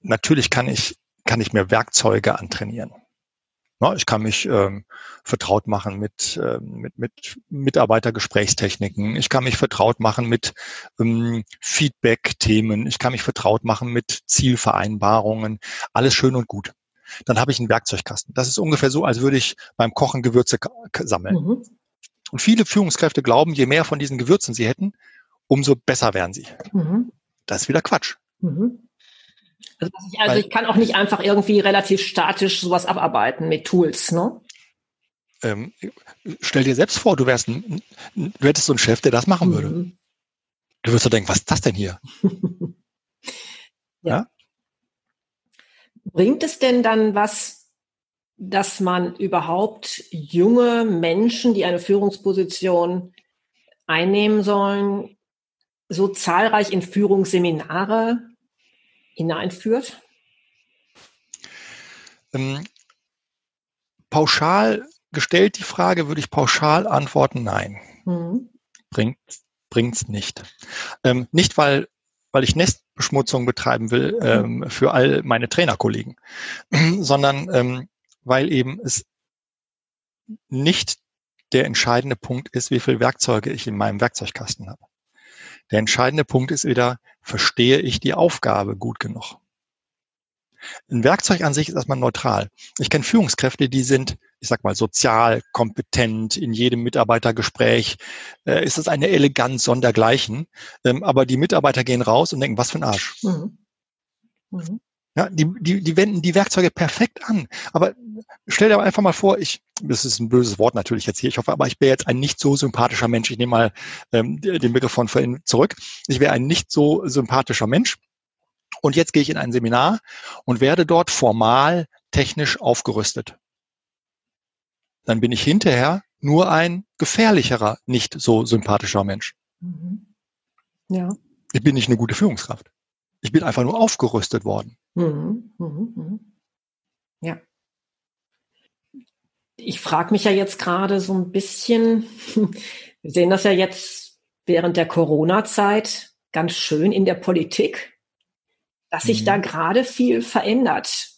natürlich kann ich, kann ich mir Werkzeuge antrainieren. Ich kann mich ähm, vertraut machen mit, äh, mit, mit Mitarbeitergesprächstechniken. Ich kann mich vertraut machen mit ähm, Feedback-Themen. Ich kann mich vertraut machen mit Zielvereinbarungen. Alles schön und gut. Dann habe ich einen Werkzeugkasten. Das ist ungefähr so, als würde ich beim Kochen Gewürze sammeln. Mhm. Und viele Führungskräfte glauben, je mehr von diesen Gewürzen sie hätten, umso besser wären sie. Mhm. Das ist wieder Quatsch. Mhm. Also, ich, also ich kann auch nicht einfach irgendwie relativ statisch sowas abarbeiten mit Tools, ne? Ähm, stell dir selbst vor, du wärst ein, du hättest so einen Chef, der das machen mhm. würde. Du würdest doch denken, was ist das denn hier? [LAUGHS] ja. ja. Bringt es denn dann was, dass man überhaupt junge Menschen, die eine Führungsposition einnehmen sollen, so zahlreich in Führungsseminare hineinführt? Ähm, pauschal gestellt die Frage, würde ich pauschal antworten, nein. Mhm. Bringt bringt's nicht. Ähm, nicht, weil, weil ich Nestbeschmutzung betreiben will ähm, für all meine Trainerkollegen, [CLEARS THROAT] sondern ähm, weil eben es nicht der entscheidende Punkt ist, wie viel Werkzeuge ich in meinem Werkzeugkasten habe. Der entscheidende Punkt ist wieder, verstehe ich die Aufgabe gut genug? Ein Werkzeug an sich ist erstmal neutral. Ich kenne Führungskräfte, die sind, ich sag mal, sozial kompetent. In jedem Mitarbeitergespräch äh, ist es eine Eleganz sondergleichen. Ähm, aber die Mitarbeiter gehen raus und denken, was für ein Arsch. Mhm. Mhm. Ja, die, die, die wenden die Werkzeuge perfekt an. Aber stell dir einfach mal vor, ich, das ist ein böses Wort natürlich jetzt hier, ich hoffe, aber ich wäre jetzt ein nicht so sympathischer Mensch. Ich nehme mal ähm, den Begriff von vorhin zurück. Ich wäre ein nicht so sympathischer Mensch. Und jetzt gehe ich in ein Seminar und werde dort formal technisch aufgerüstet. dann bin ich hinterher nur ein gefährlicherer, nicht so sympathischer Mensch. Mhm. Ja. Ich bin nicht eine gute Führungskraft. Ich bin einfach nur aufgerüstet worden. Mhm. Mhm. mhm. Ja. Ich frage mich ja jetzt gerade so ein bisschen, [LAUGHS] wir sehen das ja jetzt während der Corona-Zeit ganz schön in der Politik, dass sich mhm. da gerade viel verändert,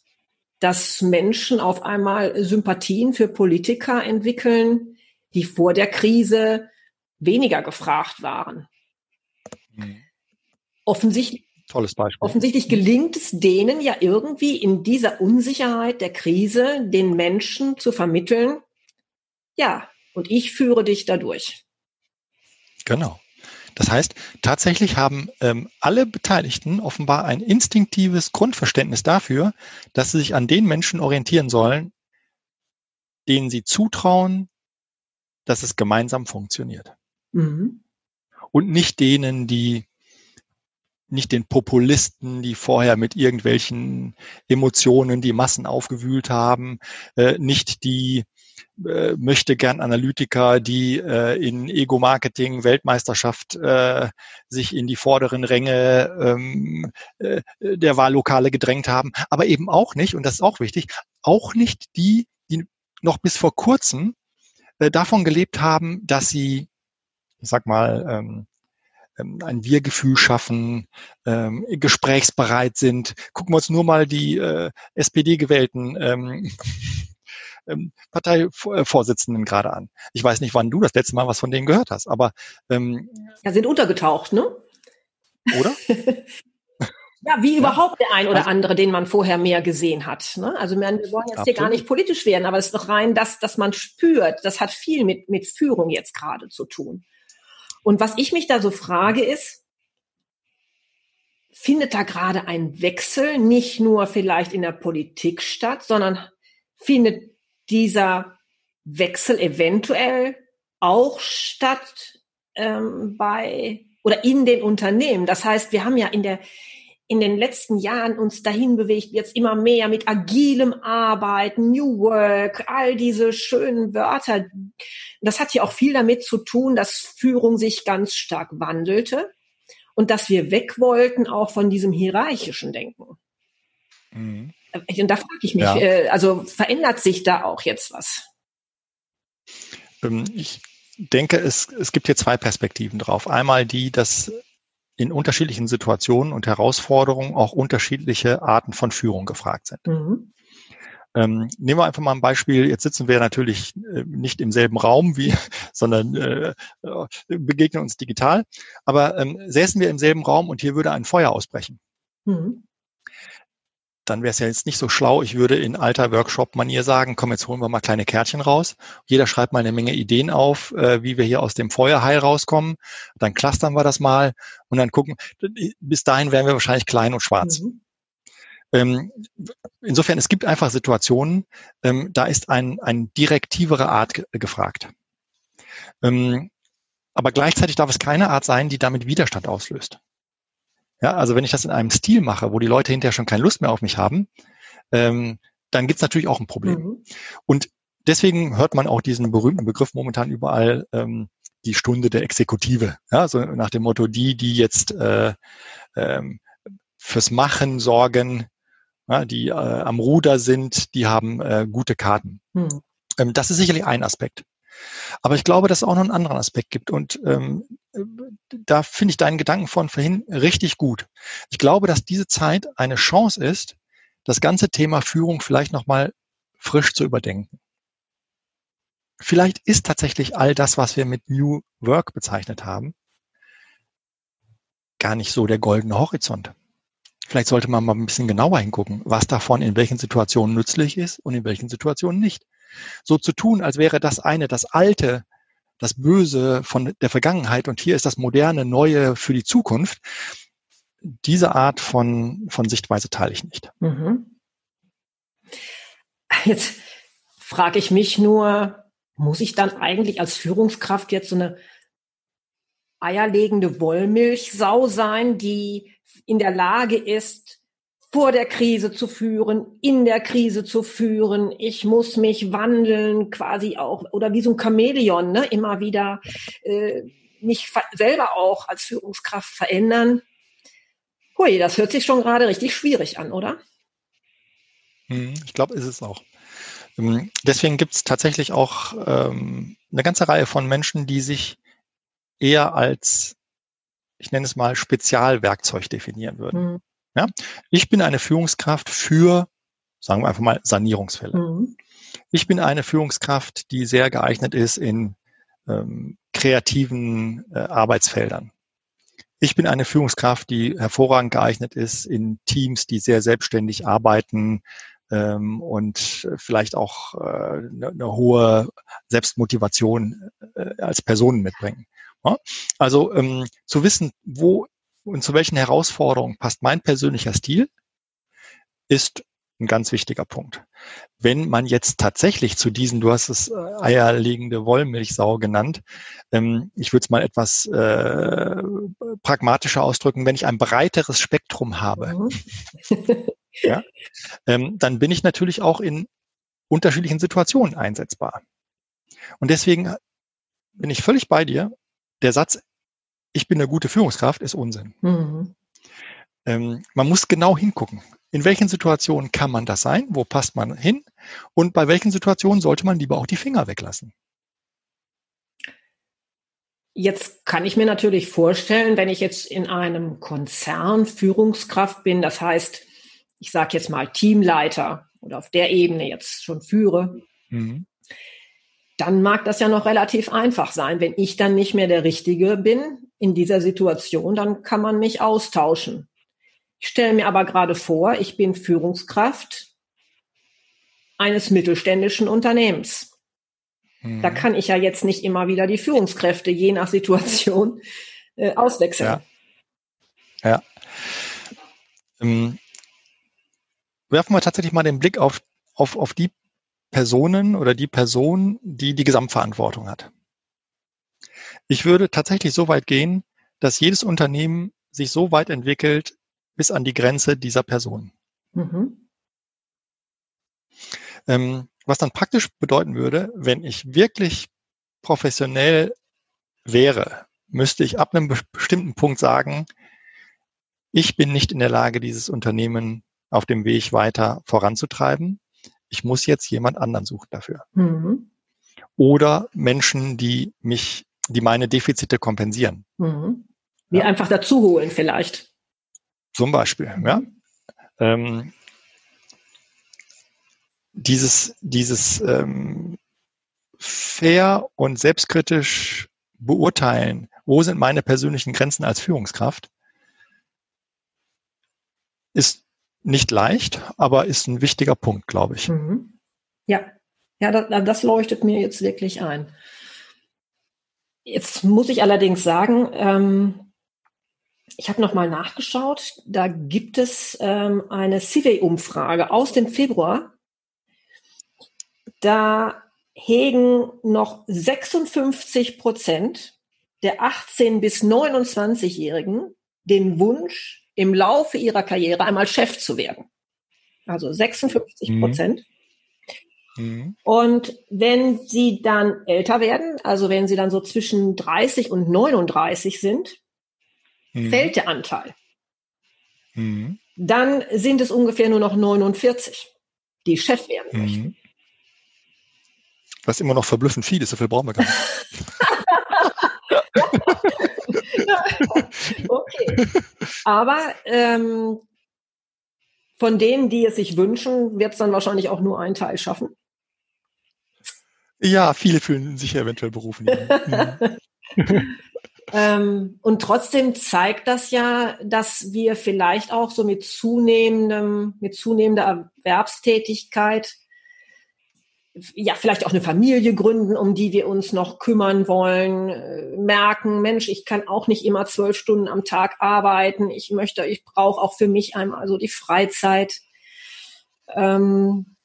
dass Menschen auf einmal Sympathien für Politiker entwickeln, die vor der Krise weniger gefragt waren. Mhm. Offensichtlich, Tolles Beispiel. offensichtlich gelingt es denen ja irgendwie in dieser Unsicherheit der Krise den Menschen zu vermitteln, ja, und ich führe dich dadurch. Genau. Das heißt, tatsächlich haben ähm, alle Beteiligten offenbar ein instinktives Grundverständnis dafür, dass sie sich an den Menschen orientieren sollen, denen sie zutrauen, dass es gemeinsam funktioniert. Mhm. Und nicht denen, die nicht den Populisten, die vorher mit irgendwelchen Emotionen die Massen aufgewühlt haben, äh, nicht die äh, möchte gern Analytiker, die äh, in Ego-Marketing, Weltmeisterschaft äh, sich in die vorderen Ränge ähm, äh, der Wahllokale gedrängt haben, aber eben auch nicht, und das ist auch wichtig, auch nicht die, die noch bis vor kurzem äh, davon gelebt haben, dass sie, ich sag mal, ähm, ähm, ein Wir-Gefühl schaffen, ähm, gesprächsbereit sind. Gucken wir uns nur mal die äh, SPD-gewählten ähm, ähm, Parteivorsitzenden gerade an. Ich weiß nicht, wann du das letzte Mal was von denen gehört hast, aber ähm, ja, sind untergetaucht, ne? Oder? [LAUGHS] Ja, wie überhaupt der ein oder also andere, den man vorher mehr gesehen hat. Ne? Also wir wollen jetzt absolut. hier gar nicht politisch werden, aber es ist doch rein das, dass man spürt. Das hat viel mit, mit Führung jetzt gerade zu tun. Und was ich mich da so frage ist, findet da gerade ein Wechsel nicht nur vielleicht in der Politik statt, sondern findet dieser Wechsel eventuell auch statt ähm, bei oder in den Unternehmen. Das heißt, wir haben ja in der in den letzten Jahren uns dahin bewegt, jetzt immer mehr mit agilem Arbeiten, New Work, all diese schönen Wörter. Das hat ja auch viel damit zu tun, dass Führung sich ganz stark wandelte und dass wir weg wollten auch von diesem hierarchischen Denken. Mhm. Und da frage ich mich, ja. äh, also verändert sich da auch jetzt was? Ähm, ich denke, es, es gibt hier zwei Perspektiven drauf. Einmal die, dass in unterschiedlichen Situationen und Herausforderungen auch unterschiedliche Arten von Führung gefragt sind. Mhm. Ähm, nehmen wir einfach mal ein Beispiel. Jetzt sitzen wir natürlich äh, nicht im selben Raum wie, [LAUGHS] sondern äh, äh, begegnen uns digital. Aber ähm, säßen wir im selben Raum und hier würde ein Feuer ausbrechen. Mhm dann wäre es ja jetzt nicht so schlau, ich würde in alter Workshop-Manier sagen, komm, jetzt holen wir mal kleine Kärtchen raus. Jeder schreibt mal eine Menge Ideen auf, äh, wie wir hier aus dem Feuerheil rauskommen. Dann clustern wir das mal und dann gucken. Bis dahin wären wir wahrscheinlich klein und schwarz. Mhm. Ähm, insofern, es gibt einfach Situationen, ähm, da ist ein, ein direktivere Art ge gefragt. Ähm, aber gleichzeitig darf es keine Art sein, die damit Widerstand auslöst. Ja, also wenn ich das in einem Stil mache, wo die Leute hinterher schon keine Lust mehr auf mich haben, ähm, dann gibt's natürlich auch ein Problem. Mhm. Und deswegen hört man auch diesen berühmten Begriff momentan überall, ähm, die Stunde der Exekutive. Ja, so nach dem Motto, die, die jetzt äh, ähm, fürs Machen sorgen, ja, die äh, am Ruder sind, die haben äh, gute Karten. Mhm. Ähm, das ist sicherlich ein Aspekt. Aber ich glaube, dass es auch noch einen anderen Aspekt gibt. Und ähm, da finde ich deinen Gedanken von vorhin richtig gut. Ich glaube, dass diese Zeit eine Chance ist, das ganze Thema Führung vielleicht nochmal frisch zu überdenken. Vielleicht ist tatsächlich all das, was wir mit New Work bezeichnet haben, gar nicht so der goldene Horizont. Vielleicht sollte man mal ein bisschen genauer hingucken, was davon in welchen Situationen nützlich ist und in welchen Situationen nicht. So zu tun, als wäre das eine, das Alte, das Böse von der Vergangenheit und hier ist das Moderne, Neue für die Zukunft. Diese Art von, von Sichtweise teile ich nicht. Mhm. Jetzt frage ich mich nur, muss ich dann eigentlich als Führungskraft jetzt so eine eierlegende Wollmilchsau sein, die in der Lage ist, vor der Krise zu führen, in der Krise zu führen. Ich muss mich wandeln, quasi auch, oder wie so ein Chamäleon, ne? immer wieder äh, mich selber auch als Führungskraft verändern. Hui, das hört sich schon gerade richtig schwierig an, oder? Hm, ich glaube, ist es auch. Ähm, deswegen gibt es tatsächlich auch ähm, eine ganze Reihe von Menschen, die sich eher als, ich nenne es mal, Spezialwerkzeug definieren würden. Mhm. Ja? Ich bin eine Führungskraft für, sagen wir einfach mal, Sanierungsfälle. Mhm. Ich bin eine Führungskraft, die sehr geeignet ist in ähm, kreativen äh, Arbeitsfeldern. Ich bin eine Führungskraft, die hervorragend geeignet ist in Teams, die sehr selbstständig arbeiten ähm, und vielleicht auch äh, eine, eine hohe Selbstmotivation äh, als Personen mitbringen. Ja? Also ähm, zu wissen, wo und zu welchen Herausforderungen passt mein persönlicher Stil, ist ein ganz wichtiger Punkt. Wenn man jetzt tatsächlich zu diesen, du hast es äh, eierlegende Wollmilchsau genannt, ähm, ich würde es mal etwas äh, pragmatischer ausdrücken, wenn ich ein breiteres Spektrum habe, mhm. [LAUGHS] ja, ähm, dann bin ich natürlich auch in unterschiedlichen Situationen einsetzbar. Und deswegen bin ich völlig bei dir. Der Satz, ich bin eine gute Führungskraft, ist Unsinn. Mhm. Ähm, man muss genau hingucken. In welchen Situationen kann man das sein? Wo passt man hin? Und bei welchen Situationen sollte man lieber auch die Finger weglassen? Jetzt kann ich mir natürlich vorstellen, wenn ich jetzt in einem Konzern Führungskraft bin, das heißt, ich sage jetzt mal Teamleiter oder auf der Ebene jetzt schon führe, mhm. dann mag das ja noch relativ einfach sein. Wenn ich dann nicht mehr der Richtige bin in dieser Situation, dann kann man mich austauschen. Ich stelle mir aber gerade vor, ich bin Führungskraft eines mittelständischen Unternehmens. Mhm. Da kann ich ja jetzt nicht immer wieder die Führungskräfte je nach Situation äh, auswechseln. Ja. ja. Ähm, werfen wir tatsächlich mal den Blick auf, auf, auf die Personen oder die Person, die die Gesamtverantwortung hat. Ich würde tatsächlich so weit gehen, dass jedes Unternehmen sich so weit entwickelt, bis an die Grenze dieser Person. Mhm. Ähm, was dann praktisch bedeuten würde, wenn ich wirklich professionell wäre, müsste ich ab einem bestimmten Punkt sagen, ich bin nicht in der Lage, dieses Unternehmen auf dem Weg weiter voranzutreiben. Ich muss jetzt jemand anderen suchen dafür. Mhm. Oder Menschen, die mich, die meine Defizite kompensieren. Mhm. Wie ja. einfach dazu holen vielleicht. Zum Beispiel, ja. Ähm, dieses, dieses ähm, fair und selbstkritisch beurteilen, wo sind meine persönlichen Grenzen als Führungskraft, ist nicht leicht, aber ist ein wichtiger Punkt, glaube ich. Mhm. Ja, ja, das, das leuchtet mir jetzt wirklich ein. Jetzt muss ich allerdings sagen, ähm, ich habe nochmal nachgeschaut. Da gibt es ähm, eine Civey-Umfrage aus dem Februar. Da hegen noch 56 Prozent der 18 bis 29-Jährigen den Wunsch, im Laufe ihrer Karriere einmal Chef zu werden. Also 56 mhm. Prozent. Mhm. Und wenn sie dann älter werden, also wenn sie dann so zwischen 30 und 39 sind, mhm. fällt der Anteil. Mhm. Dann sind es ungefähr nur noch 49, die Chef werden mhm. möchten. Was immer noch verblüffend viel ist, so viel brauchen wir gar nicht. [LAUGHS] okay. Aber ähm, von denen, die es sich wünschen, wird es dann wahrscheinlich auch nur ein Teil schaffen. Ja, viele fühlen sich eventuell berufen. Mhm. [LAUGHS] Ähm, und trotzdem zeigt das ja, dass wir vielleicht auch so mit zunehmendem, mit zunehmender Erwerbstätigkeit ja, vielleicht auch eine Familie gründen, um die wir uns noch kümmern wollen, äh, merken, Mensch, ich kann auch nicht immer zwölf Stunden am Tag arbeiten. Ich möchte, ich brauche auch für mich einmal so die Freizeit. Ähm,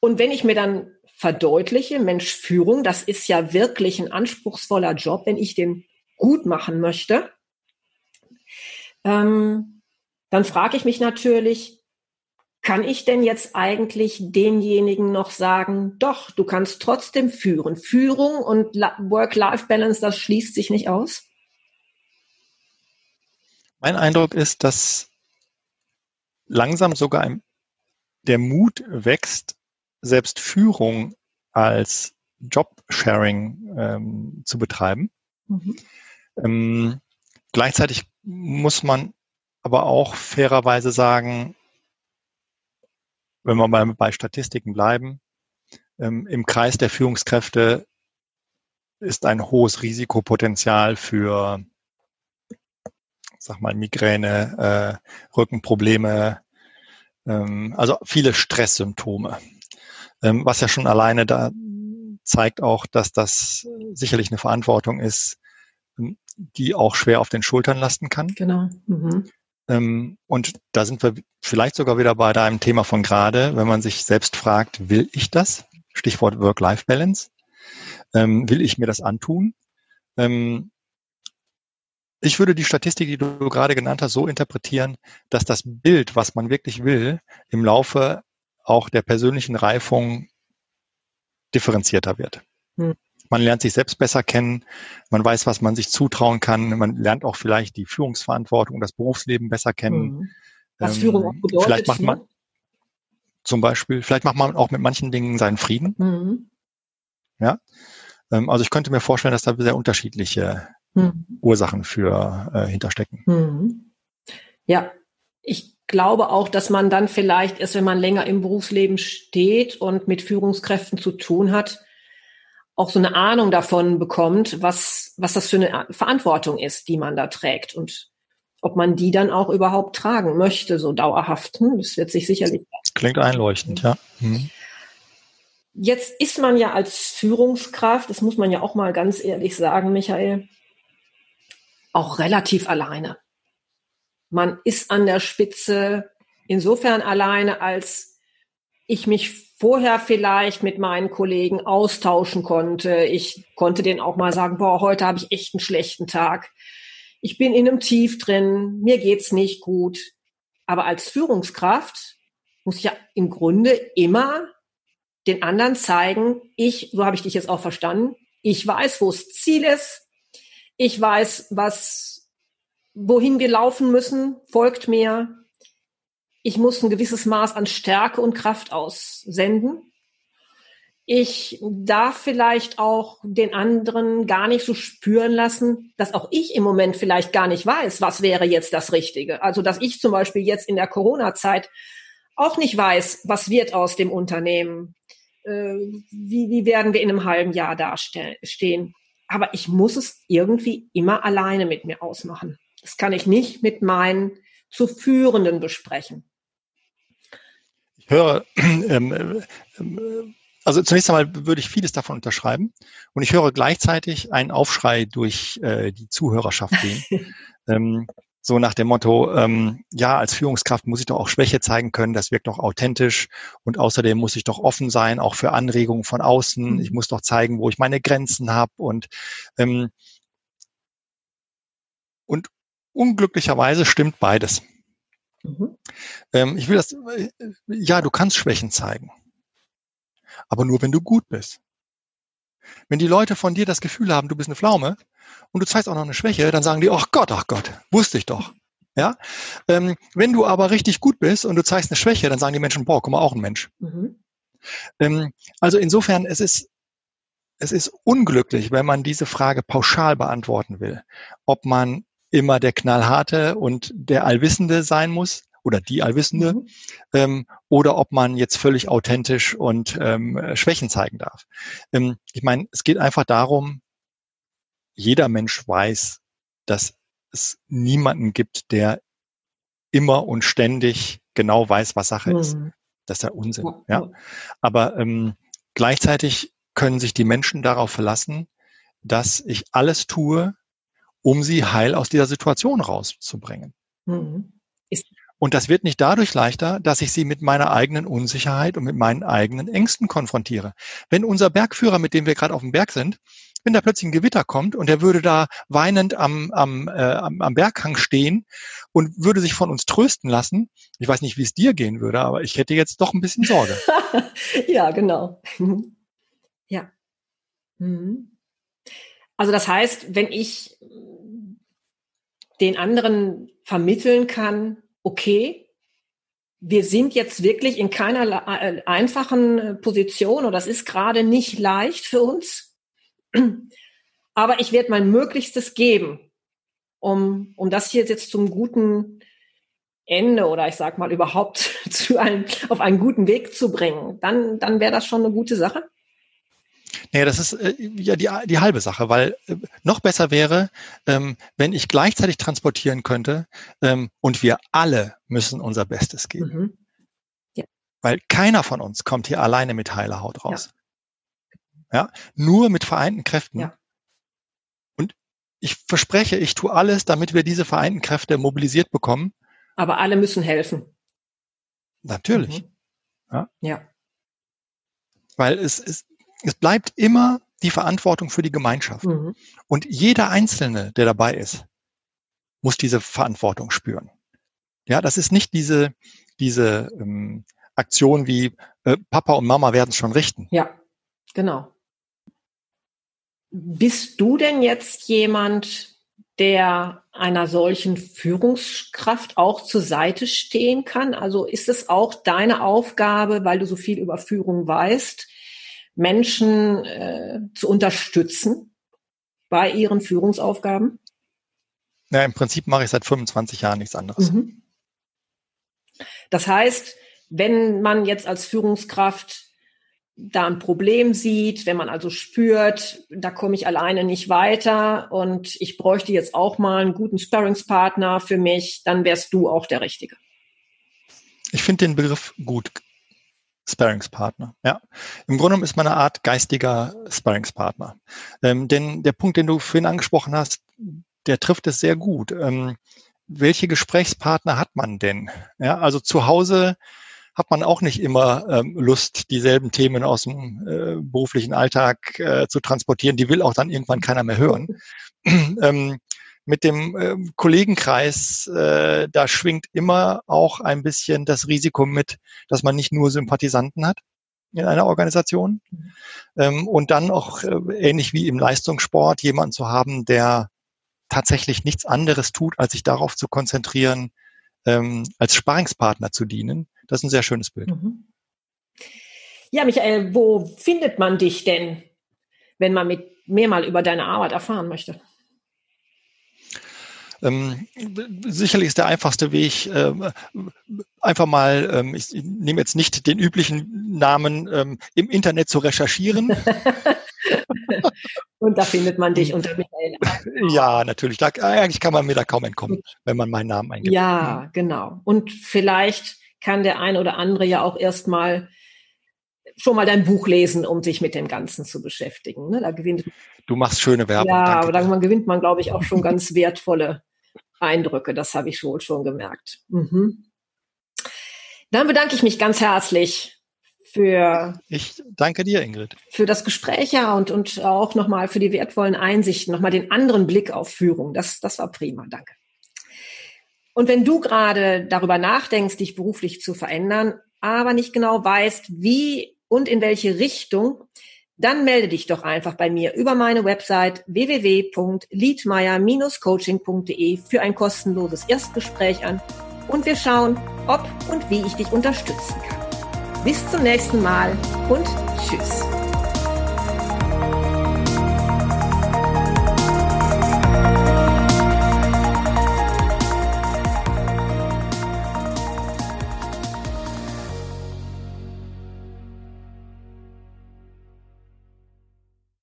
und wenn ich mir dann verdeutliche, Mensch, Führung, das ist ja wirklich ein anspruchsvoller Job, wenn ich den gut machen möchte, ähm, dann frage ich mich natürlich, kann ich denn jetzt eigentlich denjenigen noch sagen, doch, du kannst trotzdem führen. Führung und Work-Life-Balance, das schließt sich nicht aus? Mein Eindruck ist, dass langsam sogar der Mut wächst, selbst Führung als Job-Sharing ähm, zu betreiben. Mhm. Ähm, gleichzeitig muss man aber auch fairerweise sagen, wenn wir mal bei Statistiken bleiben, ähm, im Kreis der Führungskräfte ist ein hohes Risikopotenzial für, sag mal, Migräne, äh, Rückenprobleme, ähm, also viele Stresssymptome, ähm, was ja schon alleine da zeigt auch, dass das sicherlich eine Verantwortung ist, die auch schwer auf den Schultern lasten kann. Genau. Mhm. Ähm, und da sind wir vielleicht sogar wieder bei deinem Thema von gerade, wenn man sich selbst fragt, will ich das? Stichwort Work-Life-Balance. Ähm, will ich mir das antun? Ähm, ich würde die Statistik, die du gerade genannt hast, so interpretieren, dass das Bild, was man wirklich will, im Laufe auch der persönlichen Reifung differenzierter wird. Hm. Man lernt sich selbst besser kennen. Man weiß, was man sich zutrauen kann. Man lernt auch vielleicht die Führungsverantwortung, das Berufsleben besser kennen. Mhm. Was ähm, Führung auch bedeutet. Vielleicht macht man, ne? zum Beispiel, vielleicht macht man auch mit manchen Dingen seinen Frieden. Mhm. Ja. Ähm, also ich könnte mir vorstellen, dass da sehr unterschiedliche mhm. Ursachen für äh, hinterstecken. Ja, ich glaube auch, dass man dann vielleicht erst, wenn man länger im Berufsleben steht und mit Führungskräften zu tun hat, auch so eine Ahnung davon bekommt, was, was das für eine Verantwortung ist, die man da trägt und ob man die dann auch überhaupt tragen möchte, so dauerhaft. Hm, das wird sich sicherlich. Klingt einleuchtend, ja. Mhm. Jetzt ist man ja als Führungskraft, das muss man ja auch mal ganz ehrlich sagen, Michael, auch relativ alleine. Man ist an der Spitze insofern alleine, als ich mich vorher vielleicht mit meinen Kollegen austauschen konnte. Ich konnte denen auch mal sagen, boah, heute habe ich echt einen schlechten Tag. Ich bin in einem Tief drin, mir geht's nicht gut. Aber als Führungskraft muss ich ja im Grunde immer den anderen zeigen, ich, so habe ich dich jetzt auch verstanden, ich weiß, wo das Ziel ist. Ich weiß, was, wohin wir laufen müssen, folgt mir ich muss ein gewisses Maß an Stärke und Kraft aussenden. Ich darf vielleicht auch den anderen gar nicht so spüren lassen, dass auch ich im Moment vielleicht gar nicht weiß, was wäre jetzt das Richtige. Also, dass ich zum Beispiel jetzt in der Corona-Zeit auch nicht weiß, was wird aus dem Unternehmen, äh, wie, wie werden wir in einem halben Jahr dastehen. Aber ich muss es irgendwie immer alleine mit mir ausmachen. Das kann ich nicht mit meinen zu Führenden besprechen. Höre, [CLEARS THROAT] ähm, ähm, also zunächst einmal würde ich vieles davon unterschreiben. Und ich höre gleichzeitig einen Aufschrei durch äh, die Zuhörerschaft gehen. [LAUGHS] ähm, so nach dem Motto, ähm, ja, als Führungskraft muss ich doch auch Schwäche zeigen können, das wirkt doch authentisch. Und außerdem muss ich doch offen sein, auch für Anregungen von außen. Ich muss doch zeigen, wo ich meine Grenzen habe und ähm, und unglücklicherweise stimmt beides. Mhm. Ähm, ich will das, äh, ja, du kannst Schwächen zeigen. Aber nur, wenn du gut bist. Wenn die Leute von dir das Gefühl haben, du bist eine Pflaume und du zeigst auch noch eine Schwäche, dann sagen die, ach Gott, ach Gott, wusste ich doch. Ja, ähm, wenn du aber richtig gut bist und du zeigst eine Schwäche, dann sagen die Menschen, boah, guck mal, auch ein Mensch. Mhm. Ähm, also insofern, es ist, es ist unglücklich, wenn man diese Frage pauschal beantworten will, ob man immer der Knallharte und der Allwissende sein muss oder die Allwissende mhm. ähm, oder ob man jetzt völlig authentisch und ähm, Schwächen zeigen darf. Ähm, ich meine, es geht einfach darum, jeder Mensch weiß, dass es niemanden gibt, der immer und ständig genau weiß, was Sache mhm. ist. Das ist ja Unsinn. Ja. Aber ähm, gleichzeitig können sich die Menschen darauf verlassen, dass ich alles tue, um sie heil aus dieser Situation rauszubringen. Mhm. Und das wird nicht dadurch leichter, dass ich sie mit meiner eigenen Unsicherheit und mit meinen eigenen Ängsten konfrontiere. Wenn unser Bergführer, mit dem wir gerade auf dem Berg sind, wenn da plötzlich ein Gewitter kommt und er würde da weinend am, am, äh, am, Berghang stehen und würde sich von uns trösten lassen. Ich weiß nicht, wie es dir gehen würde, aber ich hätte jetzt doch ein bisschen Sorge. [LAUGHS] ja, genau. [LAUGHS] ja. Mhm. Also das heißt, wenn ich den anderen vermitteln kann, okay, wir sind jetzt wirklich in keiner äh, einfachen Position oder das ist gerade nicht leicht für uns. [CLEARS THROAT] Aber ich werde mein Möglichstes geben, um, um das hier jetzt zum guten Ende oder ich sag mal überhaupt [LAUGHS] zu einem, auf einen guten Weg zu bringen. Dann, dann wäre das schon eine gute Sache. Naja, das ist äh, ja die, die halbe Sache, weil äh, noch besser wäre, ähm, wenn ich gleichzeitig transportieren könnte ähm, und wir alle müssen unser Bestes geben. Mhm. Ja. Weil keiner von uns kommt hier alleine mit heiler Haut raus. Ja, ja? nur mit vereinten Kräften. Ja. Und ich verspreche, ich tue alles, damit wir diese vereinten Kräfte mobilisiert bekommen. Aber alle müssen helfen. Natürlich. Mhm. Ja. ja. Weil es ist, es bleibt immer die Verantwortung für die Gemeinschaft. Mhm. Und jeder Einzelne, der dabei ist, muss diese Verantwortung spüren. Ja, das ist nicht diese, diese ähm, Aktion wie äh, Papa und Mama werden es schon richten. Ja, genau. Bist du denn jetzt jemand, der einer solchen Führungskraft auch zur Seite stehen kann? Also ist es auch deine Aufgabe, weil du so viel über Führung weißt, Menschen äh, zu unterstützen bei ihren Führungsaufgaben? Ja, im Prinzip mache ich seit 25 Jahren nichts anderes. Mhm. Das heißt, wenn man jetzt als Führungskraft da ein Problem sieht, wenn man also spürt, da komme ich alleine nicht weiter und ich bräuchte jetzt auch mal einen guten Sparringspartner für mich, dann wärst du auch der Richtige. Ich finde den Begriff gut. Sparringspartner. Ja, im Grunde genommen ist man eine Art geistiger Sparringspartner. Ähm, denn der Punkt, den du vorhin angesprochen hast, der trifft es sehr gut. Ähm, welche Gesprächspartner hat man denn? Ja, also zu Hause hat man auch nicht immer ähm, Lust, dieselben Themen aus dem äh, beruflichen Alltag äh, zu transportieren. Die will auch dann irgendwann keiner mehr hören. [CLEARS THROAT] ähm, mit dem äh, Kollegenkreis, äh, da schwingt immer auch ein bisschen das Risiko mit, dass man nicht nur Sympathisanten hat in einer Organisation ähm, und dann auch äh, ähnlich wie im Leistungssport jemanden zu haben, der tatsächlich nichts anderes tut, als sich darauf zu konzentrieren, ähm, als Sparingspartner zu dienen. Das ist ein sehr schönes Bild. Mhm. Ja, Michael, wo findet man dich denn, wenn man mit mehr mal über deine Arbeit erfahren möchte? Ähm, sicherlich ist der einfachste Weg, äh, einfach mal, ähm, ich nehme jetzt nicht den üblichen Namen, ähm, im Internet zu recherchieren. [LAUGHS] Und da findet man dich unter Michael. Ja, natürlich. Da, eigentlich kann man mir da kaum entkommen, wenn man meinen Namen eingibt. Ja, genau. Und vielleicht kann der ein oder andere ja auch erstmal schon mal dein Buch lesen, um sich mit dem Ganzen zu beschäftigen. Ne? Da gewinnt du machst schöne Werbung. Ja, aber da gewinnt man, glaube ich, auch schon ganz [LAUGHS] wertvolle Eindrücke. Das habe ich wohl schon gemerkt. Mhm. Dann bedanke ich mich ganz herzlich für. Ich danke dir, Ingrid. Für das Gespräch ja und, und auch nochmal für die wertvollen Einsichten, nochmal den anderen Blick auf Führung. Das, das war prima. Danke. Und wenn du gerade darüber nachdenkst, dich beruflich zu verändern, aber nicht genau weißt, wie und in welche Richtung, dann melde dich doch einfach bei mir über meine Website www.liedmeier-coaching.de für ein kostenloses Erstgespräch an und wir schauen, ob und wie ich dich unterstützen kann. Bis zum nächsten Mal und tschüss.